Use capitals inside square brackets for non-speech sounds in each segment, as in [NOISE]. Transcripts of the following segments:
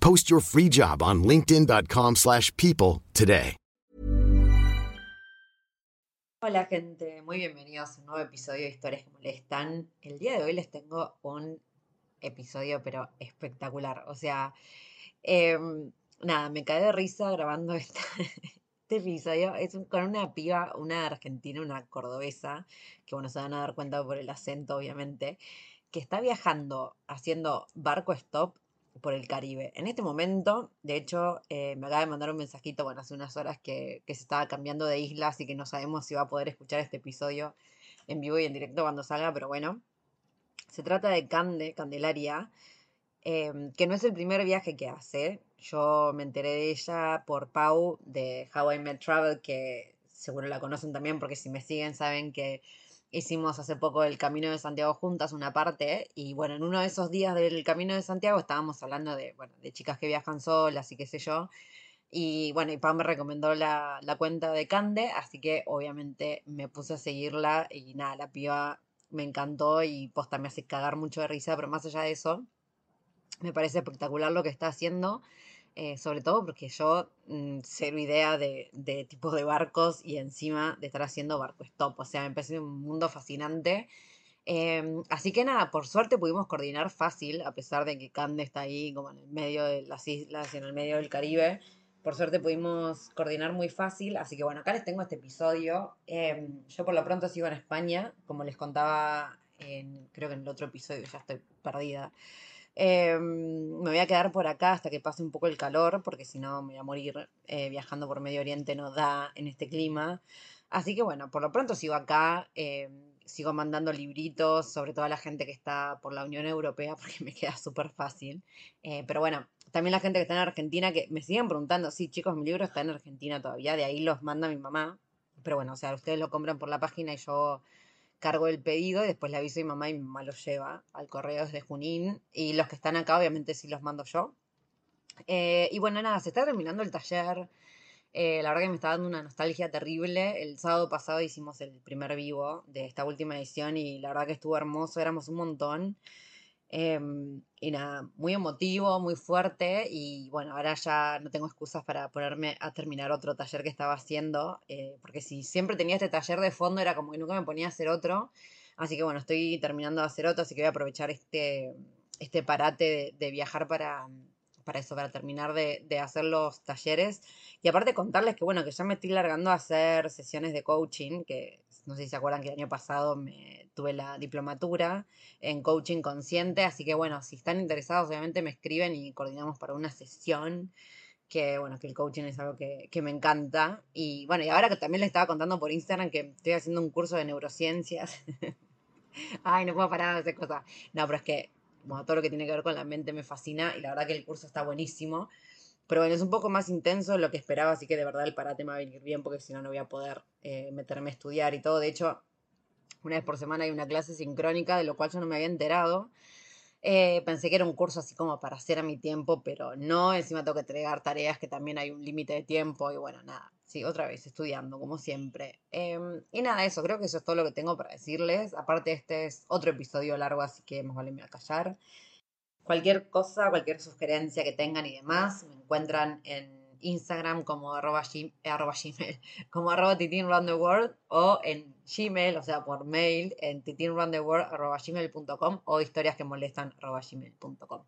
Post your free job on linkedin.com/people slash people today. Hola gente, muy bienvenidos a un nuevo episodio de Historias que Molestan. El día de hoy les tengo un episodio pero espectacular. O sea, em, nada, me caí de risa grabando [LAUGHS] este episodio. Es con una piba, una argentina, una cordobesa, que bueno, se van a dar cuenta por el acento obviamente, que está viajando haciendo barco stop por el Caribe. En este momento, de hecho, eh, me acaba de mandar un mensajito, bueno, hace unas horas que, que se estaba cambiando de isla, así que no sabemos si va a poder escuchar este episodio en vivo y en directo cuando salga, pero bueno. Se trata de Cande, Candelaria, em, que no es el primer viaje que hace. Yo me enteré de ella por Pau de How I Met Travel, que seguro la conocen también porque si me siguen saben que hicimos hace poco el Camino de Santiago juntas, una parte, y bueno, en uno de esos días del Camino de Santiago estábamos hablando de, bueno, de chicas que viajan solas y qué sé yo. Y bueno, y Pau me recomendó la, la cuenta de Cande, así que obviamente me puse a seguirla y nada, la piba me encantó y posta me hace cagar mucho de risa, pero más allá de eso, me parece espectacular lo que está haciendo, eh, sobre todo porque yo mm, cero idea de, de tipos de barcos y encima de estar haciendo barco stop, o sea, me parece un mundo fascinante. Em, así que nada, por suerte pudimos coordinar fácil, a pesar de que Cande está ahí como en el medio de las islas y en el medio del Caribe. Por suerte pudimos coordinar muy fácil, así que bueno, acá les tengo este episodio. Em, yo por lo pronto sigo en España, como les contaba en, creo que en el otro episodio, ya estoy perdida. Em, me voy a quedar por acá hasta que pase un poco el calor, porque si no me voy a morir eh, viajando por Medio Oriente, no da en este clima. Así que bueno, por lo pronto sigo acá, em, sigo mandando libritos, sobre todo a la gente que está por la Unión Europea, [LAUGHS] porque me queda súper fácil. Eh, pero bueno, también la gente que está en Argentina, que me siguen preguntando, sí, chicos, mi libro está en Argentina todavía, de ahí los manda mi mamá. Pero bueno, o sea, ustedes lo compran por la página y yo cargo el pedido y después le aviso a mi mamá y mi mamá lo lleva al correo desde Junín. Y los que están acá, obviamente, sí los mando yo. Eh, y bueno, nada, se está terminando el taller. Eh, la verdad que me está dando una nostalgia terrible. El sábado pasado hicimos el primer vivo de esta última edición y la verdad que estuvo hermoso, éramos un montón. Em, y nada, muy emotivo, muy fuerte y bueno, ahora ya no tengo excusas para ponerme a terminar otro taller que estaba haciendo, eh, porque si siempre tenía este taller de fondo era como que nunca me ponía a hacer otro, así que bueno, estoy terminando de hacer otro, así que voy a aprovechar este, este parate de viajar para, para eso, para terminar de, hacer los talleres y aparte contarles que bueno, que ya me estoy largando a hacer sesiones de coaching, que no sé si se acuerdan que el año pasado me tuve la diplomatura en coaching consciente, así que bueno, si están interesados obviamente me escriben y coordinamos para una sesión, que bueno, que el coaching es algo que, que me encanta. Y bueno, y ahora que también les estaba contando por Instagram que estoy haciendo un curso de neurociencias. [LAUGHS] Ay, no puedo parar de hacer cosas. No, pero es que todo lo que tiene que ver con la mente me fascina y la verdad que el curso está buenísimo. Pero bueno, es un poco más intenso de lo que esperaba, así que de verdad el parate me va a venir bien porque si no, no voy a poder eh, meterme a estudiar y todo. De hecho, una vez por semana hay una clase sincrónica, de lo cual yo no me había enterado. Eh, pensé que era un curso así como para hacer a mi tiempo, pero no. Encima tengo que entregar tareas que también hay un límite de tiempo y bueno, nada. Sí, otra vez estudiando, como siempre. Em, y nada, eso, creo que eso es todo lo que tengo para decirles. Aparte, este es otro episodio largo, así que más vale me voy a callar. Cualquier cosa, cualquier sugerencia que tengan y demás, me encuentran en Instagram como arroba, gmail, [LAUGHS] como arroba titinroundtheworld o en Gmail, o sea, por mail, en titinroundtheworld arroba gmail.com o historias que molestan arroba gmail.com.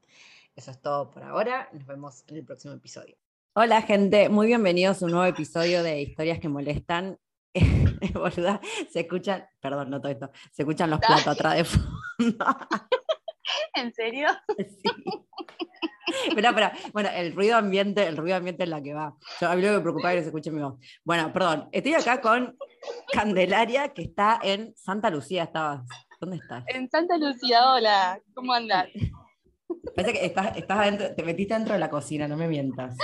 Eso es todo por ahora. Nos vemos en el próximo episodio. Hola gente, muy bienvenidos a un nuevo episodio de Historias que Molestan. [LAUGHS] Boluda, se escuchan, perdón, no todo esto, se escuchan los platos atrás de fondo. [LAUGHS] ¿En serio? [LAUGHS] Sí. Pero, pero, bueno, el ruido ambiente, el ruido ambiente es la que va. Yo, a mí lo que me preocupa es que se escuche mi voz. Bueno, perdón, estoy acá con Candelaria, que está en Santa Lucía, estabas. ¿Dónde estás? En Santa Lucía, hola, ¿cómo andas? Parece que estás, estás adentro, te metiste dentro de la cocina, no me mientas.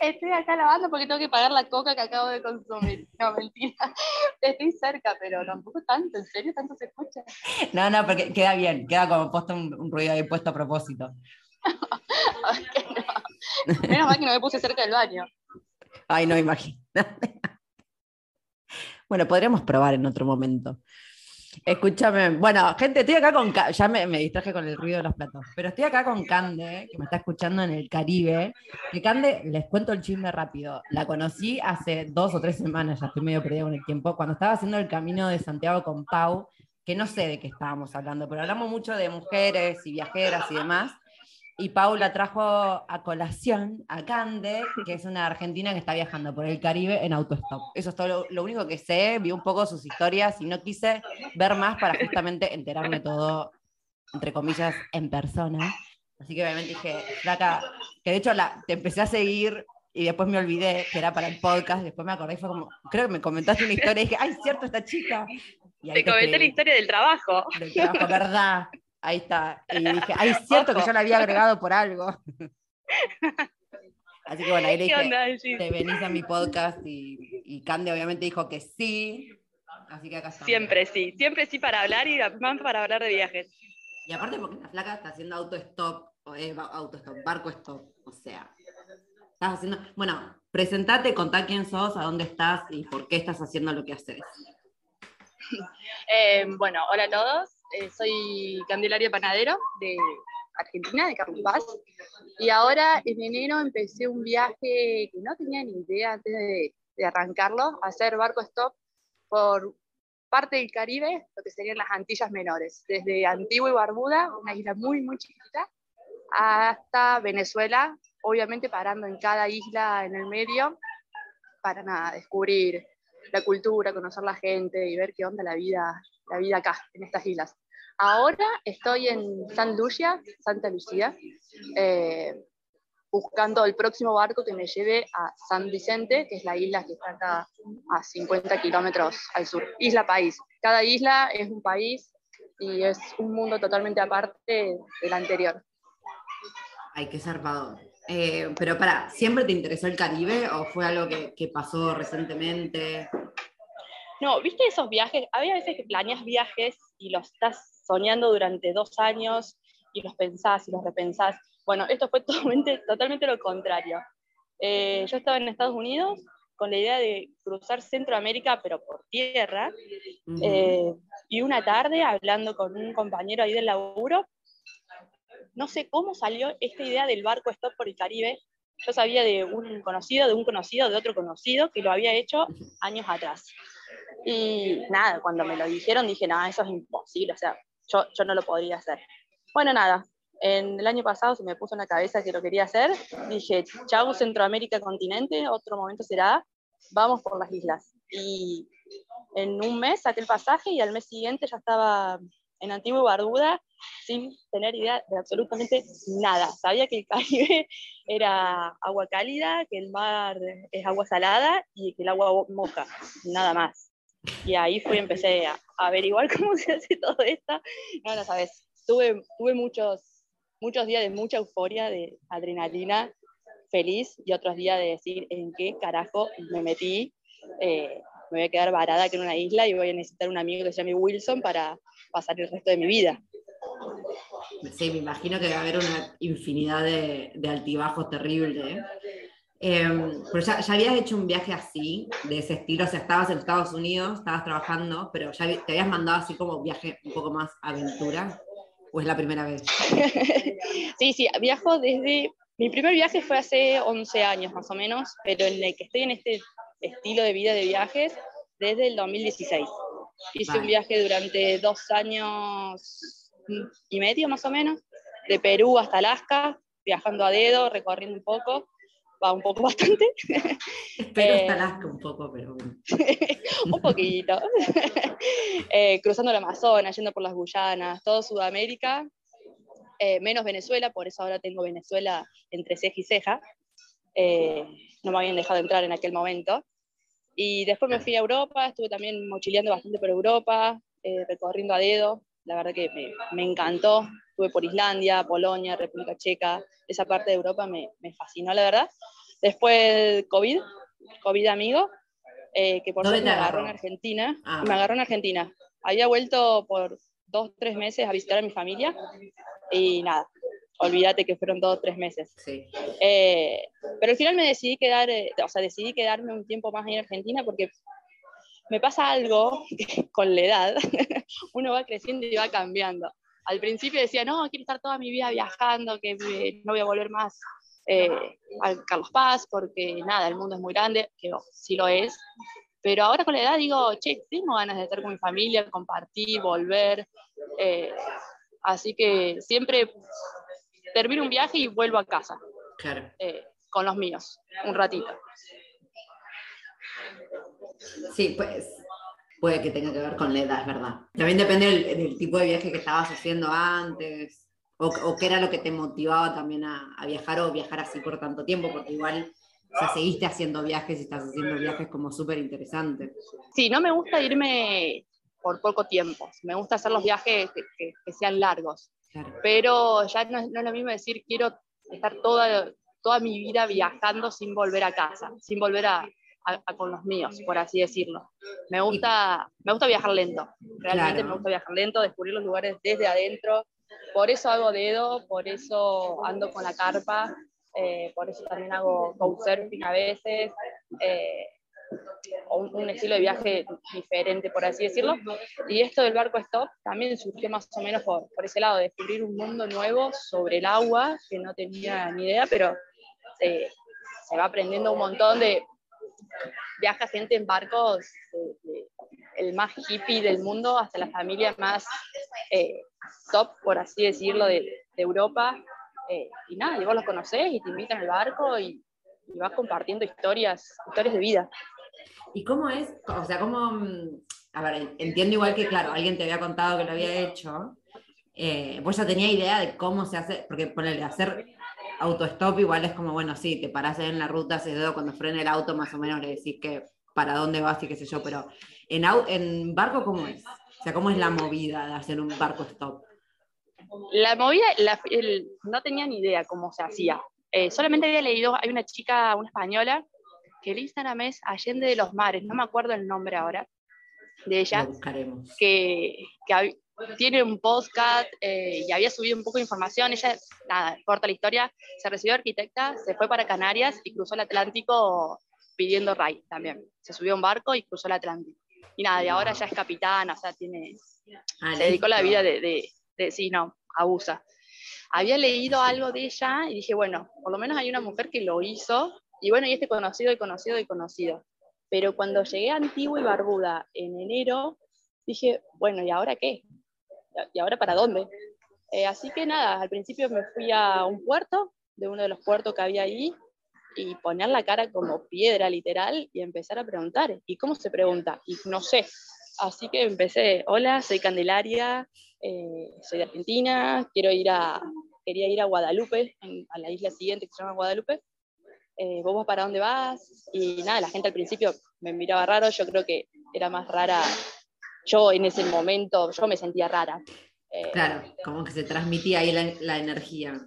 Estoy acá lavando porque tengo que pagar la coca que acabo de consumir. No, mentira. Estoy cerca, pero tampoco tanto, ¿en serio? ¿Tanto se escucha? No, no, porque queda bien, queda como puesto un, un ruido ahí puesto a propósito. [LAUGHS] no. Menos mal que no me puse cerca del baño. Ay, no, imagínate. Bueno, podríamos probar en otro momento. Escúchame, bueno, gente, estoy acá con, ya me, distraje con el ruido de los platos, pero estoy acá con Cande, que me está escuchando en el Caribe, que Cande, les cuento el chisme rápido, la conocí hace dos o tres semanas, ya estoy medio perdida con el tiempo, cuando estaba haciendo el camino de Santiago con Pau, que no sé de qué estábamos hablando, pero hablamos mucho de mujeres y viajeras y demás, y Paula trajo a colación a Cande, que es una argentina que está viajando por el Caribe en autostop. Eso es todo lo, lo, único que sé, vi un poco sus historias y no quise ver más para justamente enterarme todo, entre comillas, en persona. Así que obviamente dije, Flaca, que de hecho la, te empecé a seguir y después me olvidé que era para el podcast, después me acordé y fue como, creo que me comentaste una historia y dije, ay, cierto, esta chica. Y te, te comenté la historia del trabajo. Del trabajo, verdad. Ahí está. Y dije, ay, es [LAUGHS] cierto que yo la había agregado por algo. [LAUGHS] Así que bueno, ahí le dije, te venís a mi podcast y, y Candy obviamente dijo que sí. Así que acá estamos. Siempre sí, siempre sí para hablar y más para hablar de viajes. Y aparte porque esta flaca está haciendo auto-stop, auto-stop, barco-stop, o sea, estás haciendo... Bueno, presentate, contá quién sos, a dónde estás y por qué estás haciendo lo que haces. [LAUGHS] eh, bueno, hola a todos, eh, soy Candelaria Panadero de Argentina, de Carlos Paz, y ahora en enero empecé un viaje que no tenía ni idea antes de, de arrancarlo, hacer barco stop por parte del Caribe, lo que serían las Antillas Menores, desde Antigua y Barbuda, una isla muy, muy chiquita, hasta Venezuela, obviamente parando en cada isla en el medio, para nada, descubrir la cultura, conocer la gente y ver qué onda la vida, la vida acá, en estas islas. Ahora estoy en San Lucia, Santa Lucía, eh, buscando el próximo barco que me lleve a San Vicente, que es la isla que está acá a 50 kilómetros al sur. Isla país. Cada isla es un país y es un mundo totalmente aparte del anterior. Ay, qué zarpado. Eh, pero para, ¿siempre te interesó el Caribe o fue algo que, que, pasó recientemente? No, viste esos viajes, había veces que planeas viajes y los estás soñando durante dos años y los pensás y los repensás. Bueno, esto fue [LAUGHS] totalmente, totalmente lo contrario. Eh, yo estaba en Estados Unidos con la idea de cruzar Centroamérica, pero por tierra, uh -huh. eh, y una tarde hablando con un compañero ahí del laburo, no sé cómo salió esta idea del barco stop por el Caribe. Yo sabía de un conocido, de un conocido, de otro conocido, que lo había hecho años atrás. Y nada, cuando me lo dijeron dije, no, eso es imposible, o sea, yo, yo no lo podría hacer. Bueno, nada, en el año pasado se me puso en la cabeza que lo quería hacer. Dije, chau Centroamérica continente, otro momento será, vamos por las islas. Y en un mes saqué el pasaje y al mes siguiente ya estaba en Antigua Barbuda sin tener idea de absolutamente nada. Sabía que el Caribe [LAUGHS] era agua cálida, que el mar es agua salada y que el agua moja, nada más. Y ahí fui, empecé a averiguar [LAUGHS] cómo se hace todo esto. No, no sabes, tuve, tuve muchos, muchos días de mucha euforia, de adrenalina, feliz, y otros días de decir en qué carajo me metí. Eh, me voy a quedar varada aquí en una isla y voy a necesitar un amigo que se llame Wilson para pasar el resto de mi vida. Sí, me imagino que va a haber una infinidad de, de altibajos terribles. ¿eh? Eh, pero ya, ya, habías hecho un viaje así, de ese estilo, o sea, estabas en Estados Unidos, estabas trabajando, pero ya te habías mandado así como viaje un poco más aventura, o es la primera vez? [LAUGHS] sí, sí, viajo desde, mi primer viaje fue hace 11 años más o menos, pero en el que estoy en este estilo de vida de viajes desde el 2016. Hice vale. un viaje durante dos años y medio más o menos, de Perú hasta Alaska, viajando a dedo, recorriendo un poco, va un poco [LAUGHS] bastante. Espero eh, estar un poco, pero bueno. [LAUGHS] un poquito. [LAUGHS] Eh, cruzando el Amazonas, yendo por las Guyanas, todo Sudamérica, eh, menos Venezuela, por eso ahora tengo Venezuela entre ceja y ceja. no me habían dejado entrar en aquel momento. Y después me fui a Europa, estuve también mochileando bastante por Europa, recorriendo a dedo. La verdad que me, me encantó. Estuve por Islandia, Polonia, República Checa, esa parte de Europa me, me fascinó, la verdad. Después COVID, COVID amigo, eh, que por suerte me agarró en Argentina. Ah. Me agarró en Argentina. Había vuelto por dos, tres meses a visitar a mi familia y nada, olvídate que fueron dos, tres meses. Sí. Eh, pero al final me decidí quedar, eh, o sea, decidí quedarme un tiempo más en Argentina porque me pasa algo [LAUGHS] con la edad, [LAUGHS] uno va creciendo y va cambiando al principio decía, no, quiero estar toda mi vida viajando, que no voy a volver más eh, al Carlos Paz, porque nada, el mundo es muy grande, que sí lo es. Pero ahora con la edad digo, che, tengo ganas de estar con mi familia, compartir, volver. Eh, así que siempre termino un viaje y vuelvo a casa. Claro. Eh, con los míos, un ratito. Sí, pues puede que tenga que ver con la edad, es verdad. También depende del, tipo de viaje que estabas haciendo antes, o, qué era lo que te motivaba también a, viajar o viajar así por tanto tiempo, porque igual o seguiste haciendo viajes y estás haciendo viajes como súper interesantes. Sí, no me gusta irme por poco tiempo, me gusta hacer los viajes que, sean largos, pero ya no es, no es, lo mismo decir quiero estar toda, toda mi vida viajando sin volver a casa, sin volver a, con los míos, por así decirlo. Me gusta, me gusta viajar lento, realmente me gusta viajar lento, descubrir los lugares desde adentro. Por eso hago dedo, por eso ando con la carpa, eh, por eso también hago couchsurfing a veces, eh, un, estilo de viaje diferente, por así decirlo. Y esto del barco stop también surgió más o menos por, por ese lado, descubrir un mundo nuevo sobre el agua, que no tenía ni idea, pero se, se va aprendiendo un montón de, viaja gente en barcos, el más hippie del mundo hasta la familia más eh, top, por así decirlo, de, Europa. Eh, y nada, y vos los conocés y te invitan al barco y, vas compartiendo historias, historias de vida. ¿Y cómo es? O sea, ¿cómo...? Mm, a ver, entiendo igual que, claro, alguien te había contado que lo había hecho, eh, vos ya tenía idea de cómo se hace, porque ponerle hacer autostop igual es como, bueno, sí, te parás en la ruta, se dedo cuando frena el auto, más o menos le decís que para dónde vas y qué sé yo, pero en, en barco, ¿cómo es? O sea, ¿cómo es la movida de hacer un barco stop? La movida, no tenía ni idea cómo se hacía. Eh, solamente había leído, hay una chica, una española, que el Instagram es Allende de los Mares, no me acuerdo el nombre ahora de ella, que, que, tiene un podcast eh, y había subido un poco de información. Ella, nada, corta la historia, se recibió arquitecta, se fue para Canarias y cruzó el Atlántico pidiendo RAI también. Se subió a un barco y cruzó el Atlántico. Y nada, y ahora ya es capitana, o sea, tiene, ah, se dedicó la vida de, de, de, sí, no, abusa. Había leído algo de ella y dije, bueno, por lo menos hay una mujer que lo hizo. Y bueno, y este conocido y conocido y conocido. Pero cuando llegué a Antigua y Barbuda en enero, dije, bueno, ¿y ahora qué? ¿Y ahora para dónde? Eh, así que nada, al principio me fui a un puerto, de uno de los puertos que había ahí, y poner la cara como piedra literal y empezar a preguntar. ¿Y cómo se pregunta? Y no sé. Así que empecé, hola, soy Candelaria, eh, soy de Argentina, quiero ir a, quería ir a Guadalupe, a la isla siguiente que se llama Guadalupe. Eh, ¿Vos para dónde vas? Y nada, la gente al principio me miraba raro, yo creo que era más rara yo en ese momento, yo me sentía rara. Eh, claro, como que se transmitía ahí la, energía.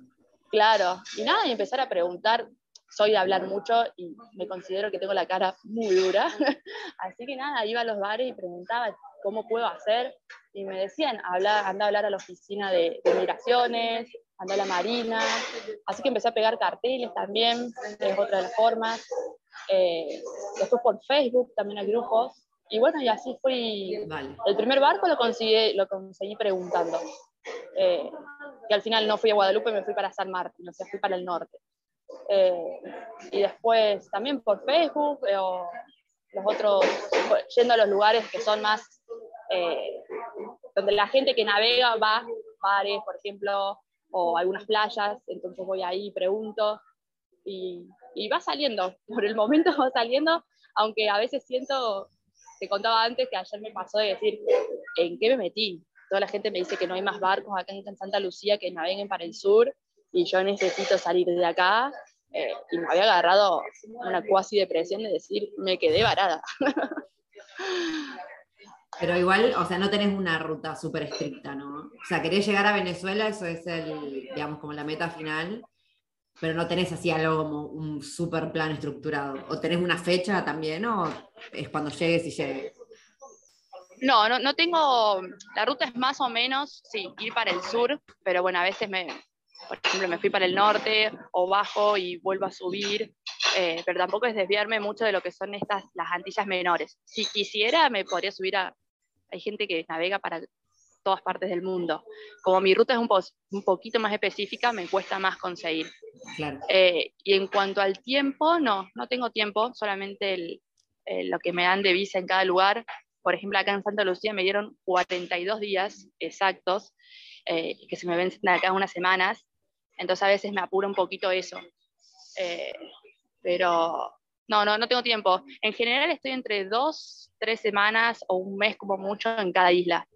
Claro, y nada, y empezar a preguntar, soy de hablar mucho y me considero que tengo la cara muy dura, [LAUGHS] así que nada, iba a los bares y preguntaba cómo puedo hacer, y me decían, anda a hablar a la oficina de, migraciones, anda a la marina, así que empecé a pegar carteles también, es otra de las formas, eh, después por Facebook también hay grupos, y bueno, y así fui. El primer barco lo conseguí, lo conseguí preguntando. Eh, que al final no fui a Guadalupe, me fui para San Martín, o sea, fui para el norte. Eh, y después también por Facebook, eh, o los otros, yendo a los lugares que son más, donde la gente que navega va, bares, por ejemplo, o algunas playas, entonces voy ahí pregunto. Y y va saliendo, por el momento [LAUGHS] va saliendo, aunque a veces siento, te contaba antes que ayer me pasó de decir, ¿en qué me metí? Toda la gente me dice que no hay más barcos acá en Santa Lucía que naveguen para el sur y yo necesito salir de acá. Eh, y me había agarrado una cuasi depresión de decir, me quedé varada. [LAUGHS] Pero igual, o sea, no tenés una ruta súper estricta, ¿no? O sea, querés llegar a Venezuela, eso es el, digamos, como la meta final, pero no tenés así algo como un súper plan estructurado. ¿O tenés una fecha también, o es cuando llegues y llegues? No, no, no tengo, la ruta es más o menos, sí, ir para el sur, pero bueno, a veces me, por ejemplo, me fui para el norte o bajo y vuelvo a subir, eh, pero tampoco es desviarme mucho de lo que son estas, las Antillas menores. Si quisiera, me podría subir a, hay gente que navega para todas partes del mundo. Como mi ruta es un, un poquito más específica, me cuesta más conseguir. Eh, y en cuanto al tiempo, no, no tengo tiempo, solamente lo que me dan de visa en cada lugar. Por ejemplo, acá en Santa Lucía me dieron 42 días exactos, eh, que se me vencen acá unas semanas, entonces a veces me apura un poquito eso. Eh, pero no, no, no tengo tiempo. En general estoy entre dos, tres semanas o un mes como mucho en cada isla.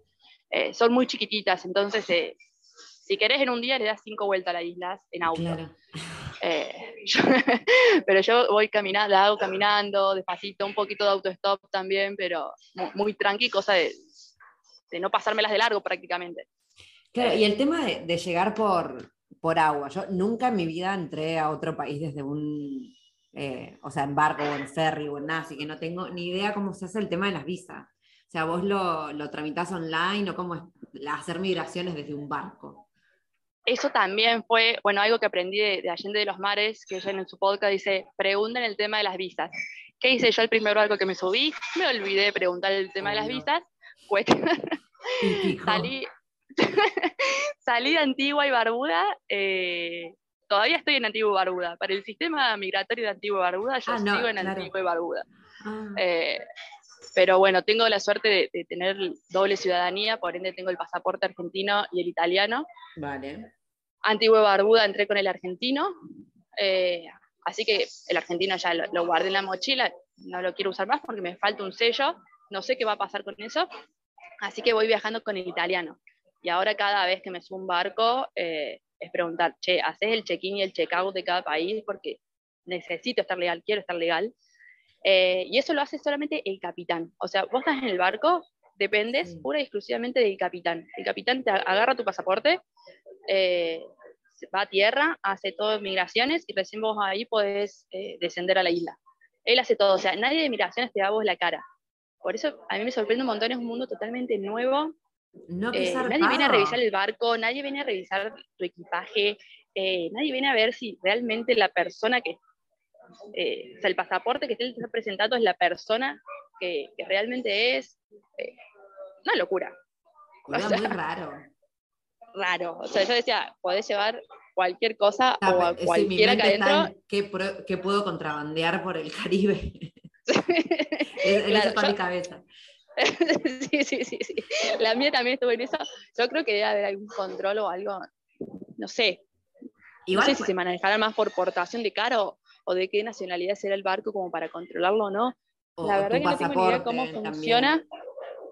Eh, son muy chiquititas, entonces eh, si querés en un día le das cinco vueltas a las islas en auto. Eh, [LAUGHS] pero yo voy caminando, la hago caminando, despacito, un poquito de autostop también, pero muy, tranqui, cosa de, de, no pasármelas de largo prácticamente. Claro, y el tema de, de llegar por, por agua. Yo nunca en mi vida entré a otro país desde un eh, o sea, en barco o en ferry o en nada, así que no tengo ni idea cómo se hace el tema de las visas. O sea, vos lo, lo tramitas online o cómo es hacer migraciones desde un barco. Eso también fue, bueno, algo que aprendí de, Allende de los Mares, que ella en su podcast dice, pregunten el tema de las visas. ¿Qué hice yo el primer barco que me subí? Me olvidé de preguntar el tema de las visas. Pues, [LAUGHS] salí, [LAUGHS] salí de Antigua y Barbuda eh, todavía estoy en Antigua y Barbuda. Para el sistema migratorio de Antigua y Barbuda, yo ah, sigo en Antigua y Barbuda. Ah. Eh, pero bueno, tengo la suerte de, tener doble ciudadanía, por ende tengo el pasaporte argentino y el italiano. Vale. Antigua Barbuda entré con el argentino, eh, así que el argentino ya lo, lo, guardé en la mochila, no lo quiero usar más porque me falta un sello, no sé qué va a pasar con eso, así que voy viajando con el italiano. Y ahora cada vez que me subo un barco, eh, es preguntar, che, ¿haces el check-in y el check-out de cada país? Porque necesito estar legal, quiero estar legal. Eh, y eso lo hace solamente el capitán. O sea, vos estás en el barco, dependes pura y exclusivamente del capitán. El capitán te agarra tu pasaporte, eh, va a tierra, hace todo migraciones y recién vos ahí podés eh, descender a la isla. Él hace todo, o sea, nadie de migraciones te da vos la cara. Por eso a mí me sorprende un montón, es un mundo totalmente nuevo eh, nadie viene a revisar el barco, nadie viene a revisar tu equipaje, nadie viene a ver si realmente la persona que, eh, o sea, el pasaporte que está presentando es la persona que, realmente es. una locura. [LAUGHS] muy raro. Raro. O sea, yo decía, podés llevar cualquier cosa o a cualquiera que adentro. ¿qué, puedo contrabandear por el Caribe? [LAUGHS] es, claro, mi cabeza. [LAUGHS] sí, sí, sí, sí. La mía también estuvo en eso. Yo creo que debe haber algún control o algo, no sé. no sé si se manejará más por portación de caro o de qué nacionalidad será el barco como para controlarlo o no. la verdad que no tengo ni idea cómo funciona.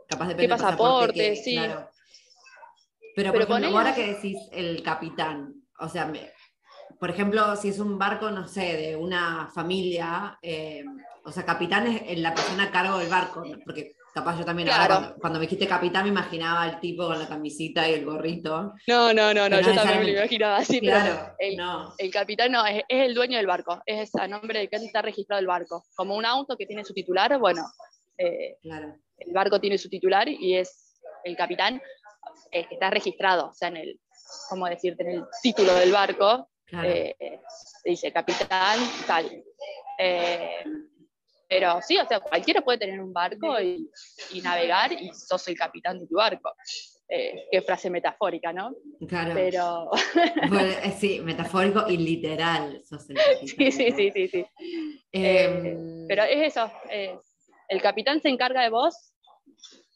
Capaz de qué pasaporte, sí. Pero, por ejemplo, ahora que decís el capitán, o sea, por ejemplo, si es un barco, no sé, de una familia, eh, o sea, capitán es la persona a cargo del barco, porque Capaz yo también cuando, me dijiste capitán me imaginaba al tipo con la camisita y el gorrito. No, no, no, no, yo también me lo imaginaba así, claro, el, no. el capitán no, es, el dueño del barco, es a nombre de quien está registrado el barco. Como un auto que tiene su titular, bueno, eh, el barco tiene su titular y es el capitán el que está registrado, o sea, en el, ¿cómo decirte? En el título del barco, eh, dice capitán tal. Pero sí, o sea, cualquiera puede tener un barco y, navegar y sos el capitán de tu barco. Eh, qué frase metafórica, ¿no? Claro. Pero... [LAUGHS] Eh, sí, metafórico y literal sos el [LAUGHS] capitán. Sí, sí, sí, sí. sí. Em, eh, pero es eso, el capitán se encarga de vos,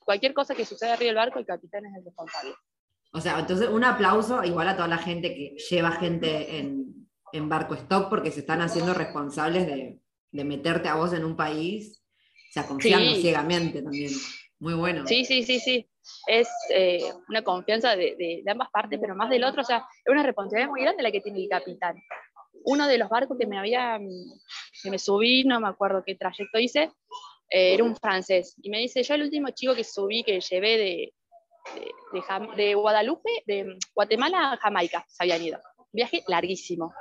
cualquier cosa que suceda arriba del barco, el capitán es el responsable. O sea, entonces un aplauso igual a toda la gente que lleva gente en, en barco stop porque se están haciendo responsables de, meterte a vos en un país, o sea, confiando ciegamente también. Muy bueno. Sí, sí, sí, sí. Es eh, una confianza de, ambas partes, pero más del otro, o sea, es una responsabilidad muy grande la que tiene el capitán. Uno de los barcos que me había, que me subí, no me acuerdo qué trayecto hice, eh, era un francés. Y me dice, yo el último chico que subí, que llevé de, de, Guadalupe, de Guatemala a Jamaica, se habían ido. Viaje larguísimo.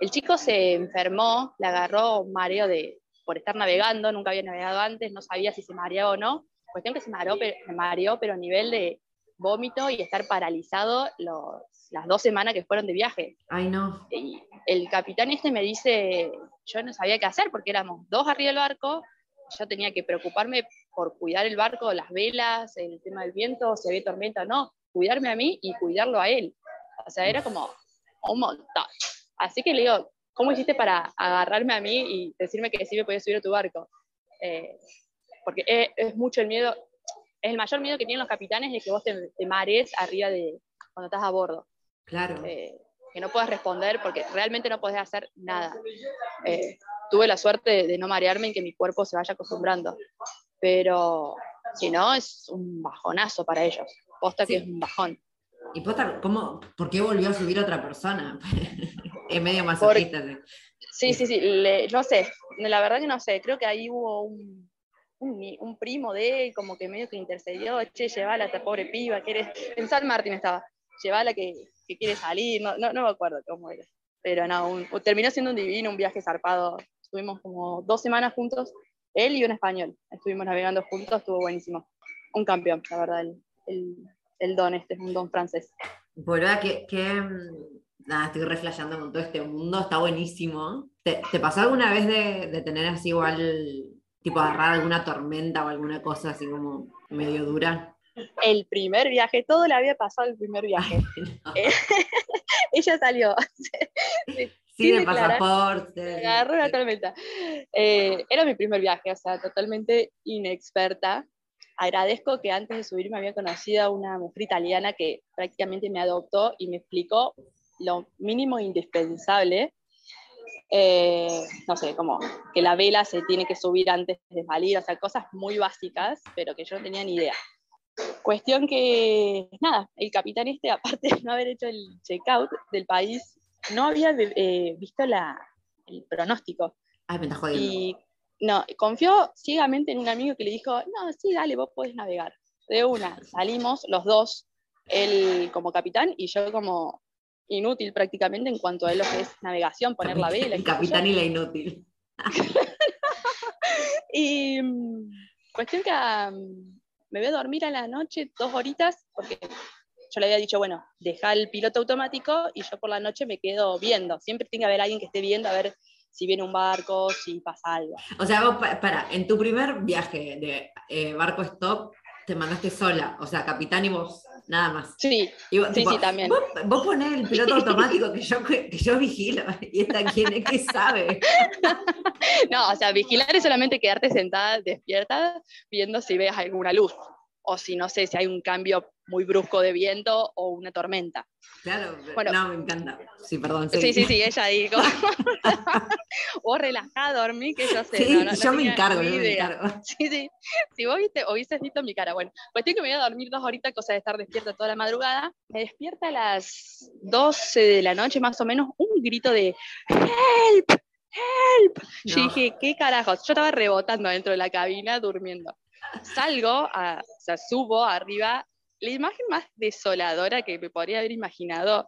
El chico se enfermó, le agarró un mareo de, por estar navegando, nunca había navegado antes, no sabía si se mareó o no. Cuestión que se mareó, pero, mareó, pero a nivel de vómito y estar paralizado las dos semanas que fueron de viaje. Ay, no. Y el capitán este me dice, yo no sabía qué hacer porque éramos dos arriba del barco, yo tenía que preocuparme por cuidar el barco, las velas, el tema del viento, si había tormenta o no, cuidarme a mí y cuidarlo a él. O sea, era como un montón. Así que le digo, ¿cómo hiciste para agarrarme a mí y decirme que sí me podía subir a tu barco? Eh, porque es, mucho el miedo, es el mayor miedo que tienen los capitanes de que vos te, mares arriba de cuando estás a bordo. Claro. Eh, que no puedas responder porque realmente no podés hacer nada. Eh, tuve la suerte de, no marearme y que mi cuerpo se vaya acostumbrando. Pero si no, es un bajonazo para ellos. Posta que es un bajón. ¿Y posta, cómo, por qué volvió a subir otra persona? [LAUGHS] es medio masoquista. Sí, sí, sí, no sé, la verdad que no sé, creo que ahí hubo un, un, primo de él, como que medio que intercedió, che, llevala a esta pobre piba, en San Martín estaba, llevala que, que quiere salir, no, no, no, me acuerdo cómo era, pero no, terminó siendo un divino, un viaje zarpado, estuvimos como dos semanas juntos, él y un español, estuvimos navegando juntos, estuvo buenísimo, un campeón, la verdad, el, el, el don este, es un don francés. Por que, que mm, nada, estoy reflejando con todo este mundo, está buenísimo. ¿Te, te pasó alguna vez de, de tener así igual tipo agarrar alguna tormenta o alguna cosa así como medio dura? El primer viaje, todo le había pasado el primer viaje. [LAUGHS] Eh, [LAUGHS] ella salió. Sí, [LAUGHS] de pasaporte. Agarró una tormenta. Eh, era mi primer viaje, o sea, totalmente inexperta. Agradezco que antes de subir me había conocido a una mujer italiana que prácticamente me adoptó y me explicó lo mínimo indispensable eh, no sé, como que la vela se tiene que subir antes de salir, o sea, cosas muy básicas, pero que yo no tenía ni idea. Cuestión que, nada, el capitán este, [LAUGHS] aparte de no haber hecho el checkout del país, no había eh, visto la, el pronóstico. Ay, me está jodiendo. Y no, confió ciegamente en un amigo que le dijo, no, sí, dale, vos podés navegar. De una, salimos los dos, él como capitán y yo como inútil prácticamente en cuanto a lo que es navegación, poner la vela. El capitán y la inútil. [LAUGHS] y mm, cuestión que mm, me voy a dormir a la noche dos horitas, porque yo le había dicho, bueno, deja el piloto automático y yo por la noche me quedo viendo. Siempre tiene que haber alguien que esté viendo a ver si viene un barco, si pasa algo. O sea, vos, para, en tu primer viaje de eh, barco stop, te mandaste sola, o sea, capitán y vos nada más. Sí, sí, sí, también. Vos, ponés el piloto automático que yo, que yo vigilo, y esta quién es que sabe. [LAUGHS] no, o sea, vigilar es solamente quedarte sentada, despierta, viendo si ves alguna luz o si no sé si hay un cambio muy brusco de viento o una tormenta. Claro, bueno, no, me encanta. Sí, perdón. Sí, sí, sí, ella ahí. [LAUGHS] o relajada, dormí, que yo sé. Sí, yo me encargo, yo me encargo. Sí, sí. Si vos viste, o viste visto mi cara, bueno, pues tengo que me voy a dormir dos horitas, cosa de estar despierta toda la madrugada. Me despierta a las 12 de la noche, más o menos, un grito de ¡Help! ¡Help! Yo dije, ¿qué carajos? Yo estaba rebotando dentro de la cabina durmiendo salgo, a, o sea, subo arriba. La imagen más desoladora que me podría haber imaginado,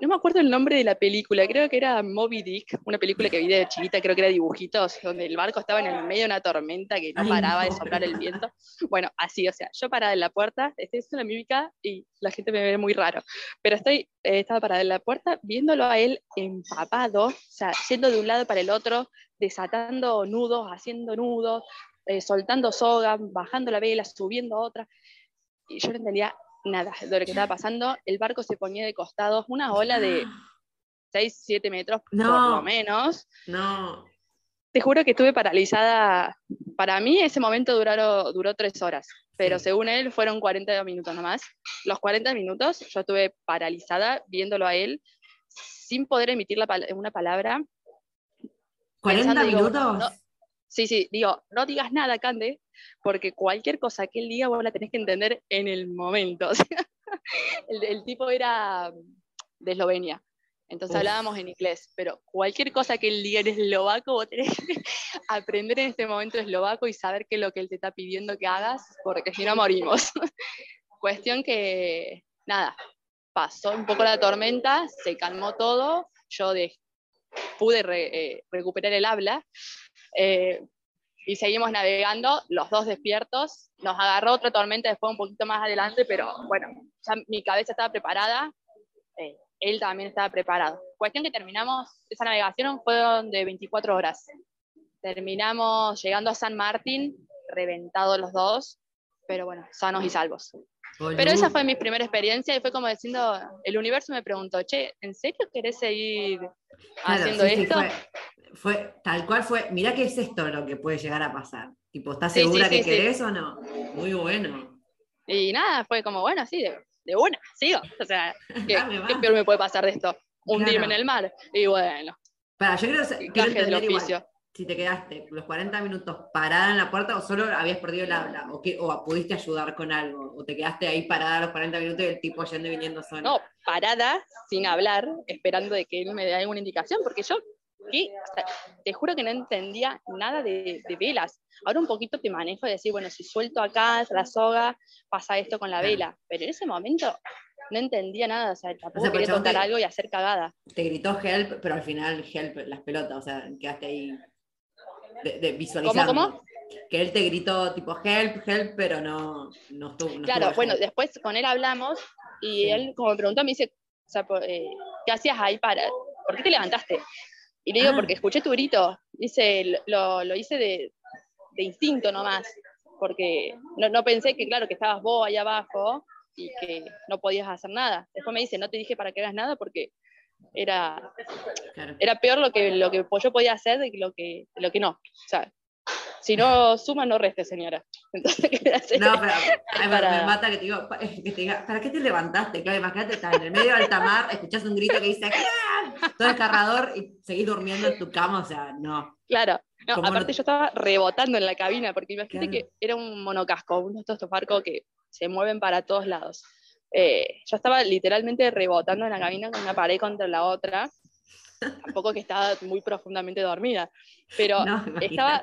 no me acuerdo el nombre de la película, creo que era Moby Dick, una película que vi de chiquita, creo que era dibujitos, donde el barco estaba en el medio de una tormenta que no paraba de soplar el viento. Bueno, así, o sea, yo parada en la puerta, estoy haciendo la mímica y la gente me ve muy raro, pero estoy, eh, estaba parada en la puerta viéndolo a él empapado, o sea, yendo de un lado para el otro, desatando nudos, haciendo nudos, eh, soltando soga, bajando la vela, subiendo otra. Y yo no entendía nada de lo que estaba pasando. El barco se ponía de costados, una ola de [GASPS] 6, 7 metros por lo menos. No. Te juro que estuve paralizada. Para mí ese momento duró, duró tres horas, pero según él fueron 40 minutos nomás. Los 40 minutos yo estuve paralizada viéndolo a él sin poder emitir la una palabra. ¿40 minutos? Sí, sí, digo, no digas nada, Cande, porque cualquier cosa que él diga vos la tenés que entender en el momento. [LAUGHS] el, tipo era de Eslovenia, entonces hablábamos en inglés, pero cualquier cosa que él diga en eslovaco, vos tenés que [LAUGHS] aprender en este momento eslovaco y saber qué es lo que él te está pidiendo que hagas, porque si no morimos. [LAUGHS] Cuestión que, nada, pasó un poco la tormenta, se calmó todo, yo pude eh, recuperar el habla eh, y seguimos navegando, los dos despiertos. Nos agarró otra tormenta después un poquito más adelante, pero bueno, ya mi cabeza estaba preparada, eh, él también estaba preparado. Cuestión que terminamos, esa navegación fueron de 24 horas. Terminamos llegando a San Martín, reventados los dos, pero bueno, sanos y salvos. Pero esa fue mi primera experiencia y fue como diciendo, el universo me preguntó, che, ¿en serio querés seguir haciendo esto? fue, tal cual fue, mira qué es esto lo que puede llegar a pasar. Tipo, ¿estás segura que querés o no? Muy bueno. Y nada, fue como, bueno, sí, de, de una, sigo. O sea, [LAUGHS] ¿qué, peor me puede pasar de esto? Hundirme en el mar. Y bueno. Para, yo creo, que si te quedaste los 40 minutos parada en la puerta o solo habías perdido el habla o, que, o pudiste ayudar con algo o te quedaste ahí parada los 40 minutos y el tipo yendo y viniendo solo. No, parada, sin hablar, esperando de que él me dé alguna indicación, porque yo te juro que no entendía nada de, velas. Ahora un poquito te manejo de decir, bueno, si suelto acá la soga, pasa esto con la vela, pero en ese momento no entendía nada, o sea, tampoco quería tocar algo y hacer cagada. Te gritó help, pero al final help las pelotas, o sea, quedaste ahí de, visualizando. ¿Cómo, cómo? Que él te gritó tipo help, help, pero no, no estuvo. claro, bueno, después con él hablamos y él, como me preguntó, me dice, o sea, eh, ¿qué hacías ahí para, por qué te levantaste? Y le digo, ah. porque escuché tu grito, dice, lo, lo hice de, de, instinto nomás, porque no, no pensé que, claro, que estabas vos ahí abajo y que no podías hacer nada. Después me dice, no te dije para que hagas nada porque era, era peor lo que, lo que yo podía hacer de lo que, lo que no. O sea, si no suma, no reste, señora. [LAUGHS] Entonces. No, pero [LAUGHS] me mata que te, digo, que te diga, ¿para qué te levantaste? Claro, imagínate, estás en el medio del tamar, [LAUGHS] escuchas un grito que dice, todo el carrador y seguís durmiendo en tu cama, o sea, no. Claro, no, aparte yo estaba rebotando en la cabina, porque imagínate que era un monocasco, uno de estos barcos que se mueven para todos lados. Eh, yo estaba literalmente rebotando en la cabina con una pared contra la otra. Tampoco que estaba muy profundamente dormida, pero estaba.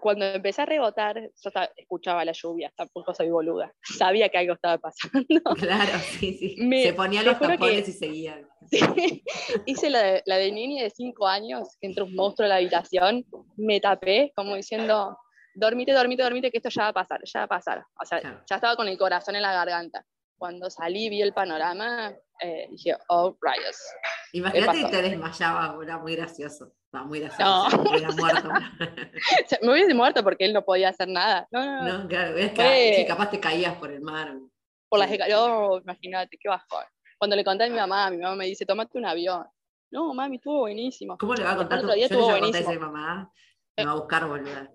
Cuando empecé a rebotar, yo escuchaba la lluvia, tampoco soy boluda. Sabía que algo estaba pasando. [LAUGHS] Claro, sí, sí. Se ponía los tapones y seguía. [LAUGHS] Hice la de, la de niña de 5 años, que entró un monstruo a la habitación, me tapé, como diciendo, dormite, dormite, dormite, que esto ya va a pasar, ya va a pasar. O sea, ya estaba con el corazón en la garganta cuando salí vi el panorama, eh, dije, oh, rayos. Imagínate que te desmayaba, era muy gracioso. muy gracioso. No. Me muerto. [LAUGHS] me hubiese muerto porque él no podía hacer nada. No, no, no. claro, es que capaz te caías por el mar. Por las oh, imagínate, qué bajón. Cuando le conté a mi mamá, mi mamá me dice, tómate un avión. No, mami, estuvo buenísimo. ¿Cómo le va a contar? Yo le conté a mi mamá, me va a buscar, boluda.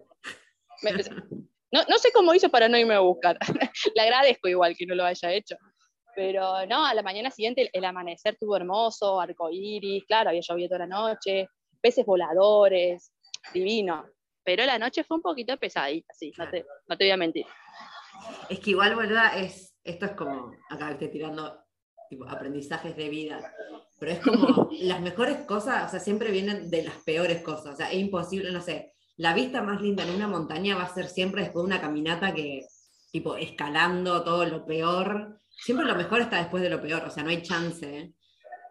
[LAUGHS] No, no sé cómo hizo para no irme a buscar. [LAUGHS] Le agradezco igual que no lo haya hecho. Pero no, a la mañana siguiente el, amanecer tuvo hermoso, arcoíris, claro, había llovido toda la noche, peces voladores, divino. Pero la noche fue un poquito pesadita, sí, no te, no te voy a mentir. Es que igual, ¿verdad? Es, esto es como, acá estoy tirando tipo, aprendizajes de vida, pero es como [LAUGHS] las mejores cosas, o sea, siempre vienen de las peores cosas, o sea, es imposible, no sé, la vista más linda en una montaña va a ser siempre después de una caminata que, tipo, escalando todo lo peor. Siempre lo mejor está después de lo peor, o sea, no hay chance.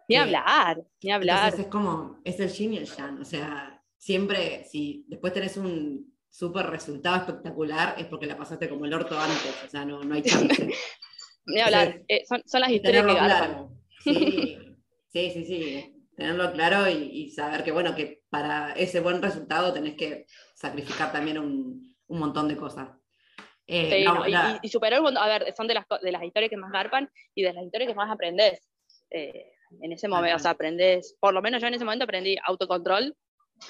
Ni hablar, ni hablar. Entonces es como, es el yin y el yang, o sea, siempre, si después tenés un súper resultado espectacular, es porque la pasaste como el orto antes, o sea, no, no hay chance. [LAUGHS] ni hablar, eh, son, son, las historias que claro. Sí, sí, sí, sí tenerlo claro y, saber que, bueno, que para ese buen resultado tenés que sacrificar también un, un montón de cosas. Eh, y, superar, a ver, son de las, de las historias que más garpan y de las historias que más aprendés. Eh, en ese momento, o sea, aprendés, por lo menos yo en ese momento aprendí autocontrol,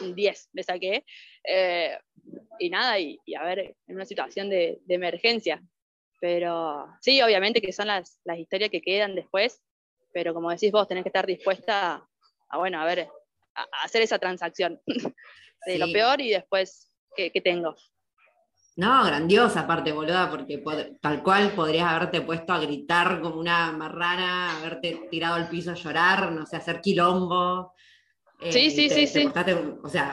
10 me saqué, eh, y nada, y, a ver, en una situación de, emergencia. Pero sí, obviamente que son las, las historias que quedan después, pero como decís vos, tenés que estar dispuesta a, bueno, a ver, a, hacer esa transacción [LAUGHS] de lo peor y después que, tengo. No, grandiosa aparte, boluda, porque tal cual podrías haberte puesto a gritar como una marrana, haberte tirado al piso a llorar, no sé, hacer quilombo. sí, sí, sí, sí. o sea,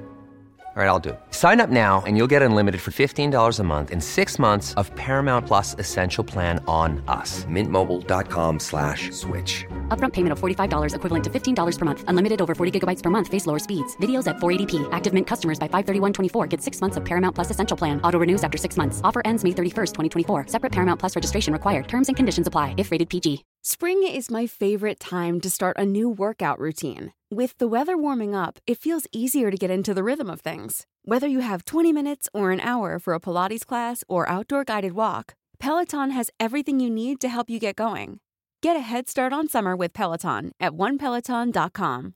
All right, I'll do it. Sign up now and you'll get unlimited for $15 a month in six months of Paramount Plus Essential Plan on us. Mintmobile.com slash switch. Upfront payment of $45 equivalent to $15 per month. Unlimited over 40 gigabytes per month. Face lower speeds. Videos at 480p. Active Mint customers by 531.24 get six months of Paramount Plus Essential Plan. Auto renews after six months. Offer ends May 31st, 2024. Separate Paramount Plus registration required. Terms and conditions apply if rated PG. Spring is my favorite time to start a new workout routine. With the weather warming up, it feels easier to get into the rhythm of things. Whether you have 20 minutes or an hour for a Pilates class or outdoor guided walk, Peloton has everything you need to help you get going. Get a head start on summer with Peloton at onepeloton.com.